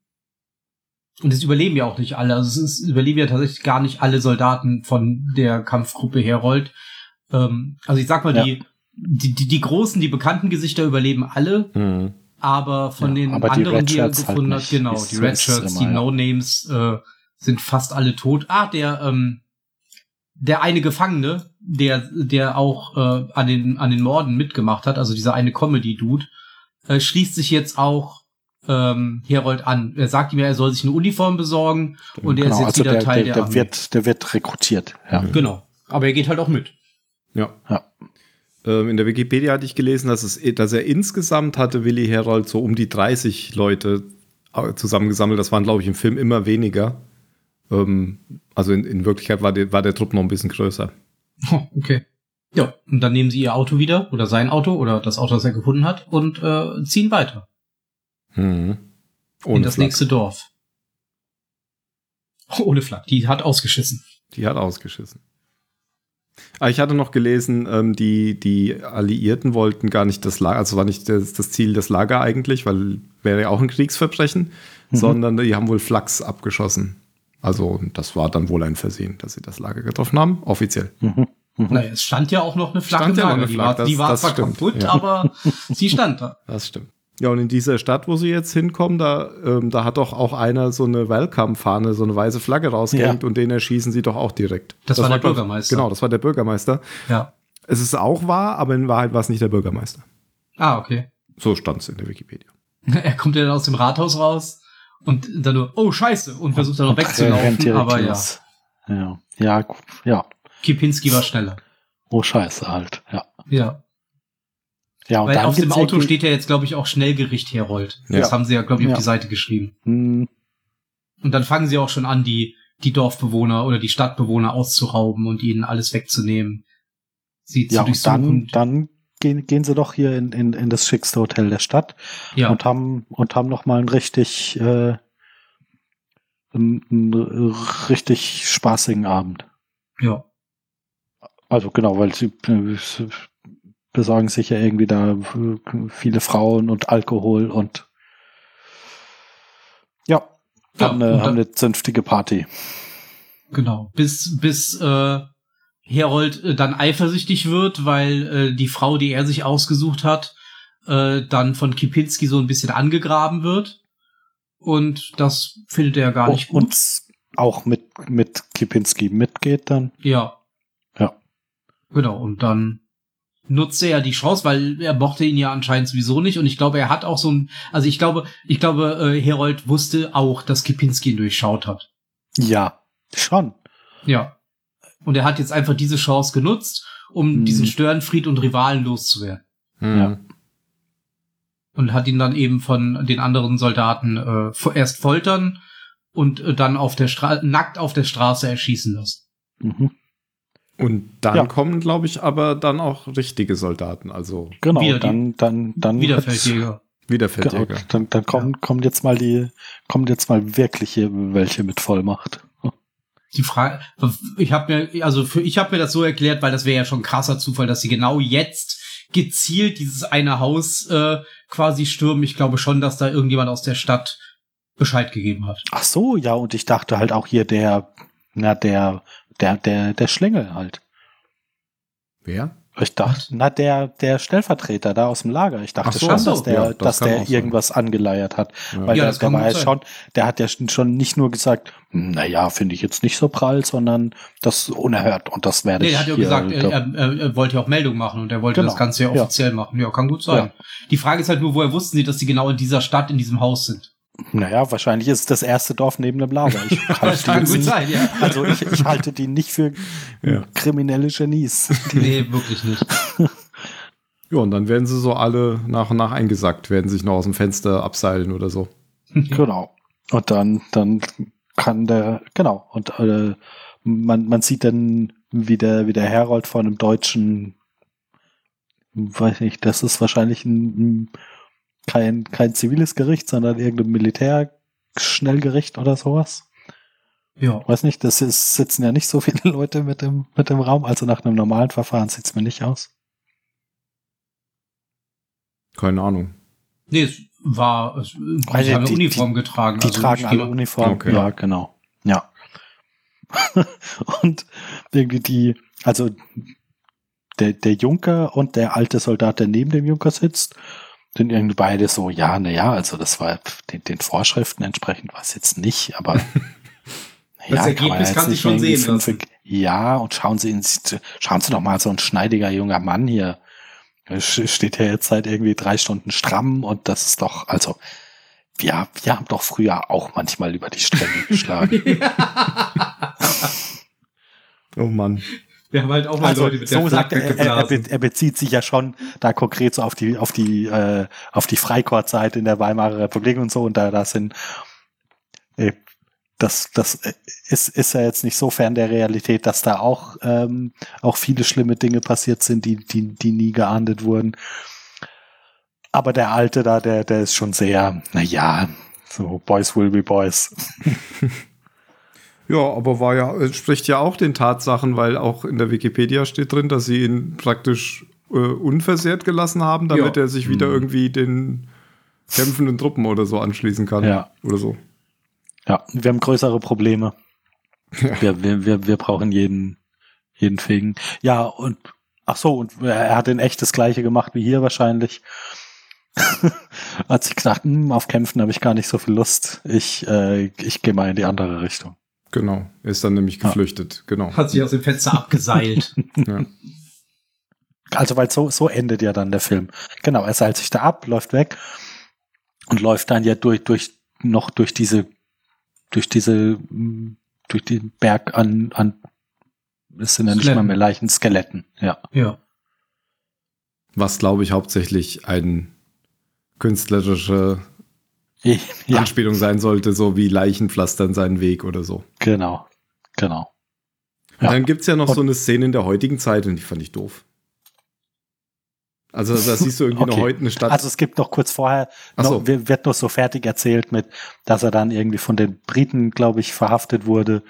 Und es überleben ja auch nicht alle. Also es ist, überleben ja tatsächlich gar nicht alle Soldaten von der Kampfgruppe Herold. Ähm, also ich sag mal, Ja. die, die, die, die großen, die bekannten Gesichter überleben alle, Mhm. aber von Ja, den aber die anderen, die er Redshirts halt gefunden hat, genau, Ist- die so Red Shirts, die. No-Names äh, sind fast alle tot. Ah, der, ähm, der eine Gefangene, der, der auch äh, an, den, an den Morden mitgemacht hat, also dieser eine Comedy-Dude, äh, schließt sich jetzt auch ähm, Herold an. Er sagt ihm ja, er soll sich eine Uniform besorgen und er ist Genau, jetzt also wieder der, Teil der, der, der, Armee. wird, der wird rekrutiert. Ja. Genau. Aber er geht halt auch mit. Ja. Ja. Ähm, in der Wikipedia hatte ich gelesen, dass, es, dass er insgesamt hatte Willi Herold so um die 30 Leute äh, zusammengesammelt. Das waren, glaube ich, im Film immer weniger. Ähm, also in, in Wirklichkeit war der, war der Trupp noch ein bisschen größer. Oh, okay. Ja, und dann nehmen sie ihr Auto wieder oder sein Auto oder das Auto, das er gefunden hat und äh, ziehen weiter Mhm. in das Flak. nächste Dorf. Ohne Flak. Die hat ausgeschissen. Die hat ausgeschissen. Ah, ich hatte noch gelesen, ähm, die, die Alliierten wollten gar nicht das Lager, also war nicht das, das Ziel das Lager eigentlich, weil wäre ja auch ein Kriegsverbrechen, Mhm. sondern die haben wohl Flachs abgeschossen. Also das war dann wohl ein Versehen, dass sie das Lager getroffen haben, offiziell. Mhm. Mhm. Naja, es stand ja auch noch eine Flagge Stand ja noch eine Die Flagge, war, das- die war das zwar stimmt, kaputt, ja. aber sie stand da. Das stimmt. Ja, und in dieser Stadt, wo sie jetzt hinkommen, da, ähm, da hat doch auch einer so eine Welcome-Fahne, so eine weiße Flagge rausgehängt Ja. und den erschießen sie doch auch direkt. Das war der glaub- Bürgermeister. Genau, das war der Bürgermeister. Ja. Es ist auch wahr, aber in Wahrheit war es nicht der Bürgermeister. Ah, okay. So stand es in der Wikipedia. Er kommt ja dann aus dem Rathaus raus und dann nur, oh Scheiße, und versucht dann noch wegzulaufen, aber ja. Ja, ja, gut, ja. Kipinski war schneller. Oh Scheiße halt, ja. Ja. Ja, und Weil dann auf dem Auto steht ja jetzt, glaube ich, auch Schnellgericht Herold. Das Ja. haben sie ja, glaube ich, auf Ja. die Seite geschrieben. Hm, Und dann fangen sie auch schon an, die, die Dorfbewohner oder die Stadtbewohner auszurauben und ihnen alles wegzunehmen. Sie zu Ja, und dann, durchsuchen. dann gehen, gehen sie doch hier in, in, in das schickste Hotel der Stadt ja. und haben und haben noch mal einen richtig äh, einen, einen richtig spaßigen Abend. ja. Also genau, weil sie äh, sie besorgen sich ja irgendwie da äh, viele Frauen und Alkohol und ja, Ja, haben, eine, dann- haben eine zünftige Party. Genau. Bis, bis äh, Herold äh, dann eifersüchtig wird, weil äh, die Frau, die er sich ausgesucht hat, äh, dann von Kipinski so ein bisschen angegraben wird. Und das findet er gar nicht gut. Und auch mit, mit Kipinski mitgeht dann. Ja. Ja. Genau, und dann nutzt er ja die Chance, weil er mochte ihn ja anscheinend sowieso nicht. Und ich glaube, er hat auch so ein, also ich glaube, ich glaube, äh, Herold wusste auch, dass Kipinski ihn durchschaut hat. Ja, schon. Ja. Und er hat jetzt einfach diese Chance genutzt, um Mhm. diesen Störenfried und Rivalen loszuwerden. Ja. Und hat ihn dann eben von den anderen Soldaten äh, vo- erst foltern und äh, dann auf der Stra nackt auf der Straße erschießen lassen. Mhm. Und dann Ja. kommen, glaube ich, aber dann auch richtige Soldaten, also Genau, Wieder die- dann, dann, dann Wiederfeldjäger. Genau, Wiederfeldjäger. dann, dann kommen, kommen jetzt mal die, kommen jetzt mal wirkliche welche mit Vollmacht. Die Frage, ich habe mir, also für ich habe mir das so erklärt, weil das wäre ja schon ein krasser Zufall, dass sie genau jetzt gezielt dieses eine Haus äh, quasi stürmen. Ich glaube schon, dass da irgendjemand aus der Stadt Bescheid gegeben hat. Ach so, ja, und ich dachte halt auch hier der, na, der, der, der, der Schlingel halt. Wer? Ich dachte, na, der, der Stellvertreter da aus dem Lager. Ich dachte Ach so, schon, so, dass der, ja, das dass der auch sein. irgendwas angeleiert hat. Ja. Weil Ja, der, das der kann war ja schon, der hat ja schon nicht nur gesagt, naja, finde ich jetzt nicht so prall, sondern das ist unerhört und das werde Nee, ich. er hat ja gesagt, er, er, er, wollte ja auch Meldung machen und er wollte Genau, das Ganze ja ja. offiziell machen. Ja, kann gut sein. Die Frage ist halt nur, woher wussten sie, dass sie genau in dieser Stadt, in diesem Haus sind? Naja, wahrscheinlich ist es das erste Dorf neben dem Lager. Ich Das halte die kann gut nicht, sein, ja. also ich, ich halte die nicht für Ja. kriminelle Genies. Nee, wirklich nicht. Ja, und dann werden sie so alle nach und nach eingesackt, werden sich noch aus dem Fenster abseilen oder so. Genau. Und dann, dann kann der, genau, und äh, man, man sieht dann, wie der, wie der Herold von einem deutschen, weiß nicht, das ist wahrscheinlich ein, ein, kein, kein ziviles Gericht, sondern irgendein Militärschnellgericht oder sowas. Ja. Weiß nicht, das ist, sitzen ja nicht so viele Leute mit dem, mit dem Raum, also nach einem normalen Verfahren sieht's mir nicht aus. Keine Ahnung. Nee, es war, es, die Also haben eine die- Uniform getragen. Die also tragen alle Uniform. Okay. Ja, genau. Ja. und irgendwie die, also der, der Junker und der alte Soldat, der neben dem Junker sitzt, sind irgendwie beide so, ja, na ja, also das war den, den Vorschriften entsprechend war es jetzt nicht, aber Das kann man Ergebnis jetzt kann sich schon sehen fünf- lassen. Ja, und schauen Sie, ins, schauen Sie doch mal, so ein schneidiger junger Mann hier sch- steht ja jetzt seit irgendwie drei Stunden stramm und das ist doch, also, ja, wir haben doch früher auch manchmal über die Stränge geschlagen. Oh Mann. Wir haben halt auch mal Also Leute mit der so sagt Flagge er, er, er, bezieht sich ja schon da konkret so auf die auf die äh, auf die Freikorpszeit in der Weimarer Republik und so und da da sind äh, das das äh, ist ist ja jetzt nicht so fern der Realität, dass da auch ähm, auch viele schlimme Dinge passiert sind, die die die nie geahndet wurden. Aber der alte da, der der ist schon sehr, na ja, so Boys will be Boys. Ja, aber war ja, entspricht ja auch den Tatsachen, weil auch in der Wikipedia steht drin, dass sie ihn praktisch äh, unversehrt gelassen haben, damit Ja. er sich wieder irgendwie den kämpfenden Truppen oder so anschließen kann. Ja. Oder so. Ja, wir haben größere Probleme. Wir, wir, wir, wir brauchen jeden, jeden Fähigen. Ja, und ach so, und er hat in echt das gleiche gemacht wie hier wahrscheinlich. hat sich gedacht, hm, auf Kämpfen habe ich gar nicht so viel Lust. Ich, äh, ich gehe mal in die andere Richtung. Genau, ist dann nämlich geflüchtet, ja. genau. Hat sich aus dem Fenster abgeseilt. ja. Also, weil so, so endet ja dann der Film. Genau, er seilt sich da ab, läuft weg und läuft dann ja durch, durch, noch durch diese, durch diese, durch den Berg an, an, es sind ja nicht mal mehr Leichen, Skeletten, ja. Ja. Was, glaube ich, hauptsächlich ein künstlerische ja. Anspielung sein sollte, so wie Leichen pflastern seinen Weg oder so. Genau, genau. Ja. Dann gibt's ja noch und so eine Szene in der heutigen Zeit und die fand ich doof. Also da siehst du irgendwie okay. noch heute eine Stadt. Also es gibt noch kurz vorher, so. noch, wird noch so fertig erzählt mit, dass er dann irgendwie von den Briten, glaube ich, verhaftet wurde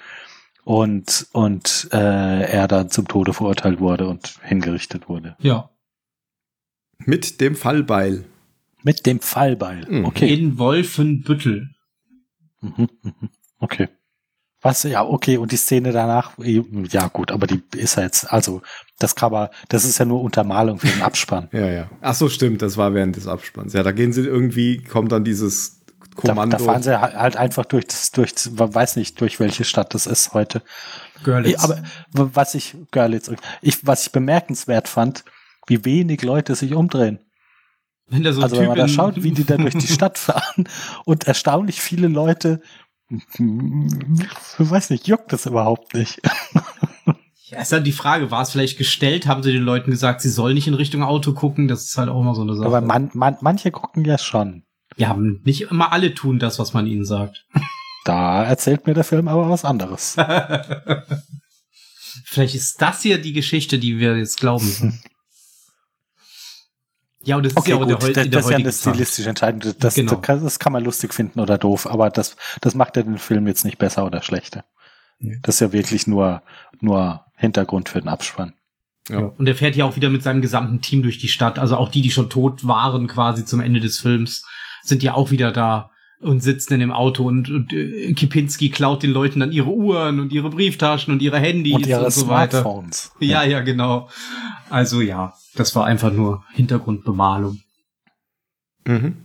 und, und äh, er dann zum Tode verurteilt wurde und hingerichtet wurde. Ja. Mit dem Fallbeil. Mit dem Fallbeil. Mhm. Okay. In Wolfenbüttel. Mhm, mhm. Okay. Was, ja, okay, und die Szene danach, ja gut, aber die ist ja jetzt, also das Cover, das ist ja nur Untermalung für den Abspann. ja, ja. Ach so, stimmt, das war während des Abspanns. Ja, da gehen sie irgendwie, kommt dann dieses Kommando. Da, da fahren sie halt einfach durch das, durch, weiß nicht, durch welche Stadt das ist heute. Görlitz. Aber was ich, Görlitz, ich, was ich bemerkenswert fand, wie wenig Leute sich umdrehen. Wenn da so also wenn man da schaut, wie die da durch die Stadt fahren und erstaunlich viele Leute, ich weiß nicht, juckt das überhaupt nicht. Ja, ist dann die Frage, war es vielleicht gestellt? Haben sie den Leuten gesagt, sie sollen nicht in Richtung Auto gucken? Das ist halt auch immer so eine Sache. Aber man, man, manche gucken ja schon. Ja, nicht immer alle tun das, was man ihnen sagt. Da erzählt mir der Film aber was anderes. vielleicht ist das hier die Geschichte, die wir jetzt glauben. Ja, und das okay, ist ja auch gut. der, das ist ja eine stilistische Entscheidung. Das, genau. das, das, kann man lustig finden oder doof, aber das, das macht ja den Film jetzt nicht besser oder schlechter. Ja. Das ist ja wirklich nur, nur Hintergrund für den Abspann. Ja. Und er fährt ja auch wieder mit seinem gesamten Team durch die Stadt. Also auch die, die schon tot waren quasi zum Ende des Films, sind ja auch wieder da und sitzen in dem Auto und, und äh, Kipinski klaut den Leuten dann ihre Uhren und ihre Brieftaschen und ihre Handys und, ihre und so Smartphones. weiter. Ja, ja, genau. Also ja, das war einfach nur Hintergrundbemalung. Mhm.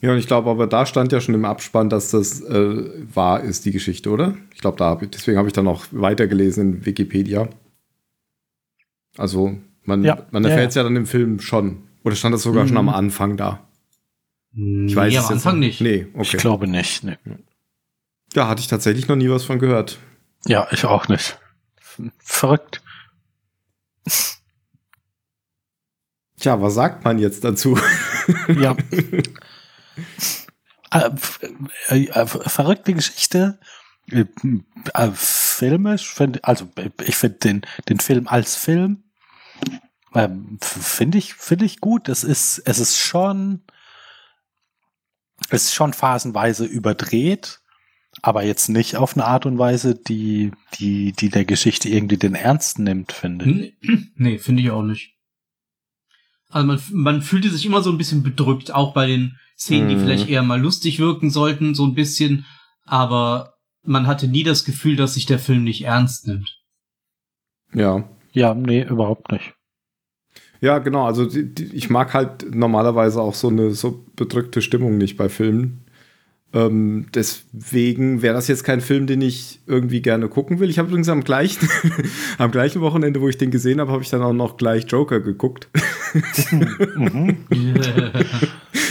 Ja, und ich glaube, aber da stand ja schon im Abspann, dass das äh, wahr ist, die Geschichte, oder? Ich glaube, da deswegen habe ich dann auch weitergelesen in Wikipedia. Also, man, ja, man erfährt es ja, ja. dann im Film schon. Oder stand das sogar mhm. schon am Anfang da? Ich weiß nee, am Anfang nicht. Nee, okay. Ich glaube nicht. Nee. Da hatte ich tatsächlich noch nie was von gehört. Ja, ich auch nicht. Verrückt. Tja, was sagt man jetzt dazu? Ja. äh, äh, äh, verrückte Geschichte. Äh, filmisch, find, also ich finde den, den Film als Film ähm, finde ich, finde ich gut. Es ist, es ist schon ist schon phasenweise überdreht, aber jetzt nicht auf eine Art und Weise, die, die, die der Geschichte irgendwie den Ernst nimmt, finde ich. Nee, finde ich auch nicht. Also man, man fühlte sich immer so ein bisschen bedrückt, auch bei den Szenen, die mhm. vielleicht eher mal lustig wirken sollten, so ein bisschen, aber man hatte nie das Gefühl, dass sich der Film nicht ernst nimmt. Ja. Ja, nee, überhaupt nicht. Ja, genau. Also die, die, ich mag halt normalerweise auch so eine so bedrückte Stimmung nicht bei Filmen. Ähm, deswegen wäre das jetzt kein Film, den ich irgendwie gerne gucken will. Ich habe übrigens am gleichen, am gleichen Wochenende, wo ich den gesehen habe, habe ich dann auch noch gleich Joker geguckt. mhm.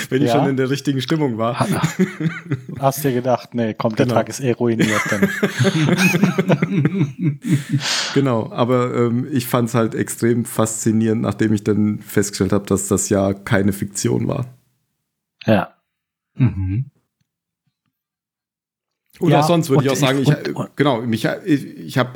Wenn ich ja. schon in der richtigen Stimmung war. Hast dir gedacht, nee, kommt, der genau. Tag ist eh ruiniert dann. genau, aber ähm, ich fand es halt extrem faszinierend, nachdem ich dann festgestellt habe, dass das ja keine Fiktion war. Ja. Mhm. Oder ja, sonst würde ich auch sagen, ich, und, genau, mich, ich, ich habe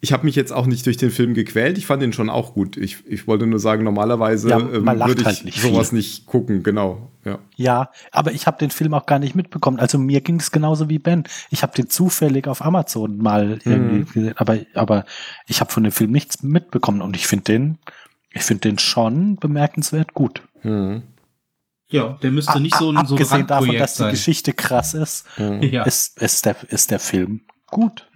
ich habe mich jetzt auch nicht durch den Film gequält. Ich fand ihn schon auch gut. Ich, ich wollte nur sagen, normalerweise ja, ähm, würde ich halt nicht sowas viel. nicht gucken. Genau. Ja, ja aber ich habe den Film auch gar nicht mitbekommen. Also mir ging es genauso wie Ben. Ich habe den zufällig auf Amazon mal irgendwie mhm. gesehen, aber, aber ich habe von dem Film nichts mitbekommen und ich finde den, ich finde den schon bemerkenswert gut. Mhm. Ja, der müsste nicht so ein, so ein davon, dass die Geschichte krass ist, mhm. ist, ist, der, ist der Film gut.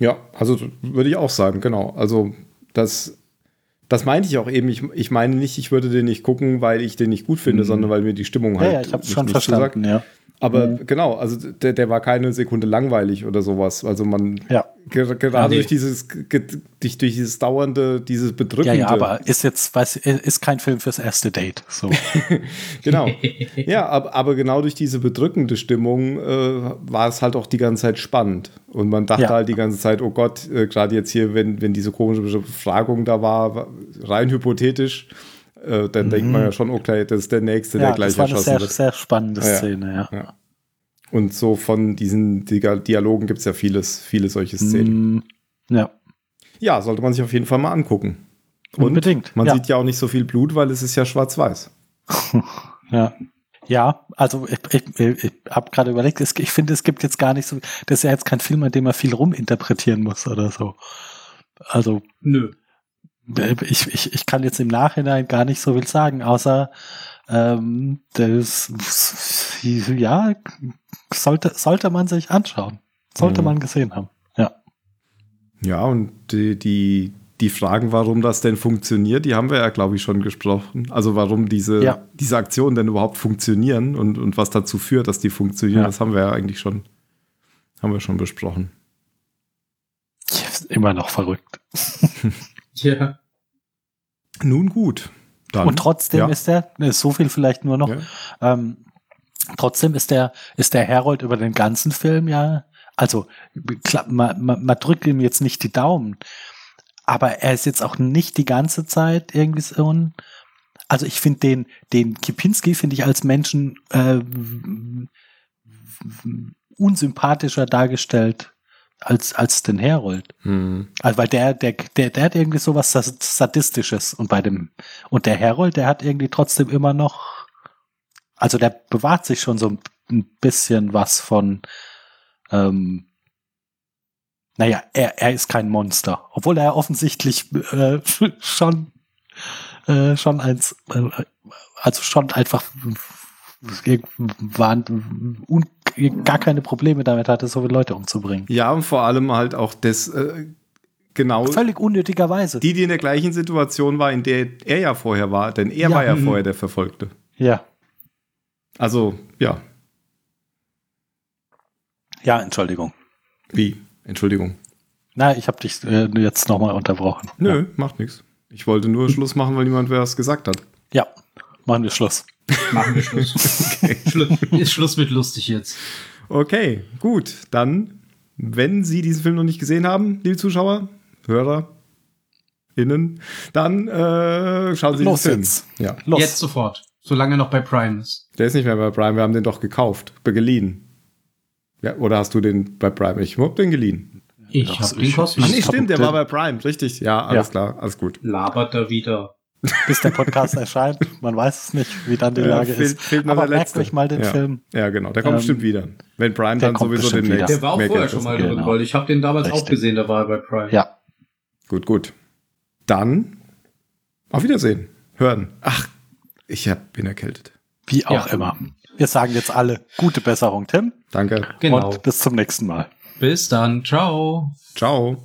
Ja, also würde ich auch sagen, genau. Also das, das meinte ich auch eben. Ich, ich meine nicht, ich würde den nicht gucken, weil ich den nicht gut finde, Mhm. sondern weil mir die Stimmung halt Ja, ja, ich habe schon nicht verstanden, ja. Aber Mhm. genau, also der, der war keine Sekunde langweilig oder sowas. Also man Ja. ge- gerade Ja, nee. durch dieses durch, durch dieses dauernde, dieses Ja, bedrückende. ja, aber ist jetzt, weiß, ist kein Film fürs erste Date. So. Genau. ja, aber, aber genau durch diese bedrückende Stimmung äh, war es halt auch die ganze Zeit spannend. Und man dachte Ja. halt die ganze Zeit, oh Gott, äh, gerade jetzt hier, wenn, wenn diese komische Befragung da war rein hypothetisch, äh, dann denkt man ja schon, okay, das ist der Nächste, der Mhm. ja, gleich das war eine erschossen sehr, wird. sehr spannende Ja, ja. Szene, ja. Ja. Und so von diesen Dialogen gibt es ja vieles, viele solche Szenen. Mm, ja. Ja, sollte man sich auf jeden Fall mal angucken. Und Unbedingt, Man ja. sieht ja auch nicht so viel Blut, weil es ist ja schwarz-weiß. Ja. Ja, also ich, ich, ich habe gerade überlegt, es, ich finde, es gibt jetzt gar nicht so, das ist ja jetzt kein Film, an dem man viel ruminterpretieren muss oder so. Also Nö. Ich, ich, ich kann jetzt im Nachhinein gar nicht so viel sagen, außer ähm, das ja sollte sollte man sich anschauen, sollte Mhm. man gesehen haben. Ja, Ja, und die, die, die Fragen, warum das denn funktioniert, die haben wir ja, glaube ich, schon gesprochen. Also warum diese, Ja. diese Aktionen denn überhaupt funktionieren und, und was dazu führt, dass die funktionieren, Ja. das haben wir ja eigentlich schon, haben wir schon besprochen. immer noch verrückt. Ja. Nun gut. Dann, Und trotzdem ja, ist der, ne, so viel vielleicht nur noch, Ja. ähm, trotzdem ist der, ist der Herold über den ganzen Film ja, also klar, man, man, man drückt ihm jetzt nicht die Daumen, aber er ist jetzt auch nicht die ganze Zeit irgendwie so ein, also ich finde den, den Kipinski finde ich als Menschen äh, unsympathischer dargestellt als, als den Herold. Hm. Also weil der, der, der, der hat irgendwie sowas Sadistisches und bei dem, und der Herold, der hat irgendwie trotzdem immer noch, also der bewahrt sich schon so ein bisschen was von, ähm, naja, er, er ist kein Monster, obwohl er offensichtlich äh, schon, äh, schon eins, äh, also schon einfach waren un, gar keine Probleme damit hatte, so viele Leute umzubringen. ja, und vor allem halt auch das, äh, genau, Völlig unnötigerweise. die, die in der gleichen Situation war, in der er ja vorher war, denn er Ja. war ja Mhm. vorher der Verfolgte. ja. Also, ja, Ja, Entschuldigung. wie? Entschuldigung. Na, ich habe dich äh, jetzt nochmal unterbrochen. Nö, macht nichts. Ich wollte nur Schluss machen, weil niemand was gesagt hat. Ja, machen wir Schluss. Machen wir Schluss. Schlu ist Schluss mit lustig jetzt. Okay, gut. Dann, wenn Sie diesen Film noch nicht gesehen haben, liebe Zuschauer, Hörer, Innen, dann äh, schauen Sie Los den Film. jetzt. Ja, Los. Jetzt sofort. Solange er noch bei Prime ist. der ist nicht mehr bei Prime. Wir haben den doch gekauft, geliehen. Ja, oder hast du den bei Prime? Ich hab den geliehen. Ich Ach hab so, den ich- Ach kostenlos. nee, stimmt, der war bei Prime, richtig. Ja, alles Ja. klar, alles gut. Labert er wieder. Bis der Podcast erscheint. Man weiß es nicht, wie dann die Ja, Lage fehlt- ist. fehlt noch Aber der merkt letzte. euch mal den ja. Film. Ja, genau. Der kommt Ähm, bestimmt wieder. Wenn Prime der dann kommt sowieso bestimmt demnächst. wieder. Der war auch vorher schon mal kostet. drin, Genau. weil ich habe den damals auch Richtig. gesehen, da war bei Prime. Ja, Gut, gut. Dann auf Wiedersehen. Hören. Ach, ich hab, bin erkältet. wie auch Ja. immer. Wir sagen jetzt alle gute Besserung, Tim. Danke. Genau. Und bis zum nächsten Mal. Bis dann. Ciao. Ciao.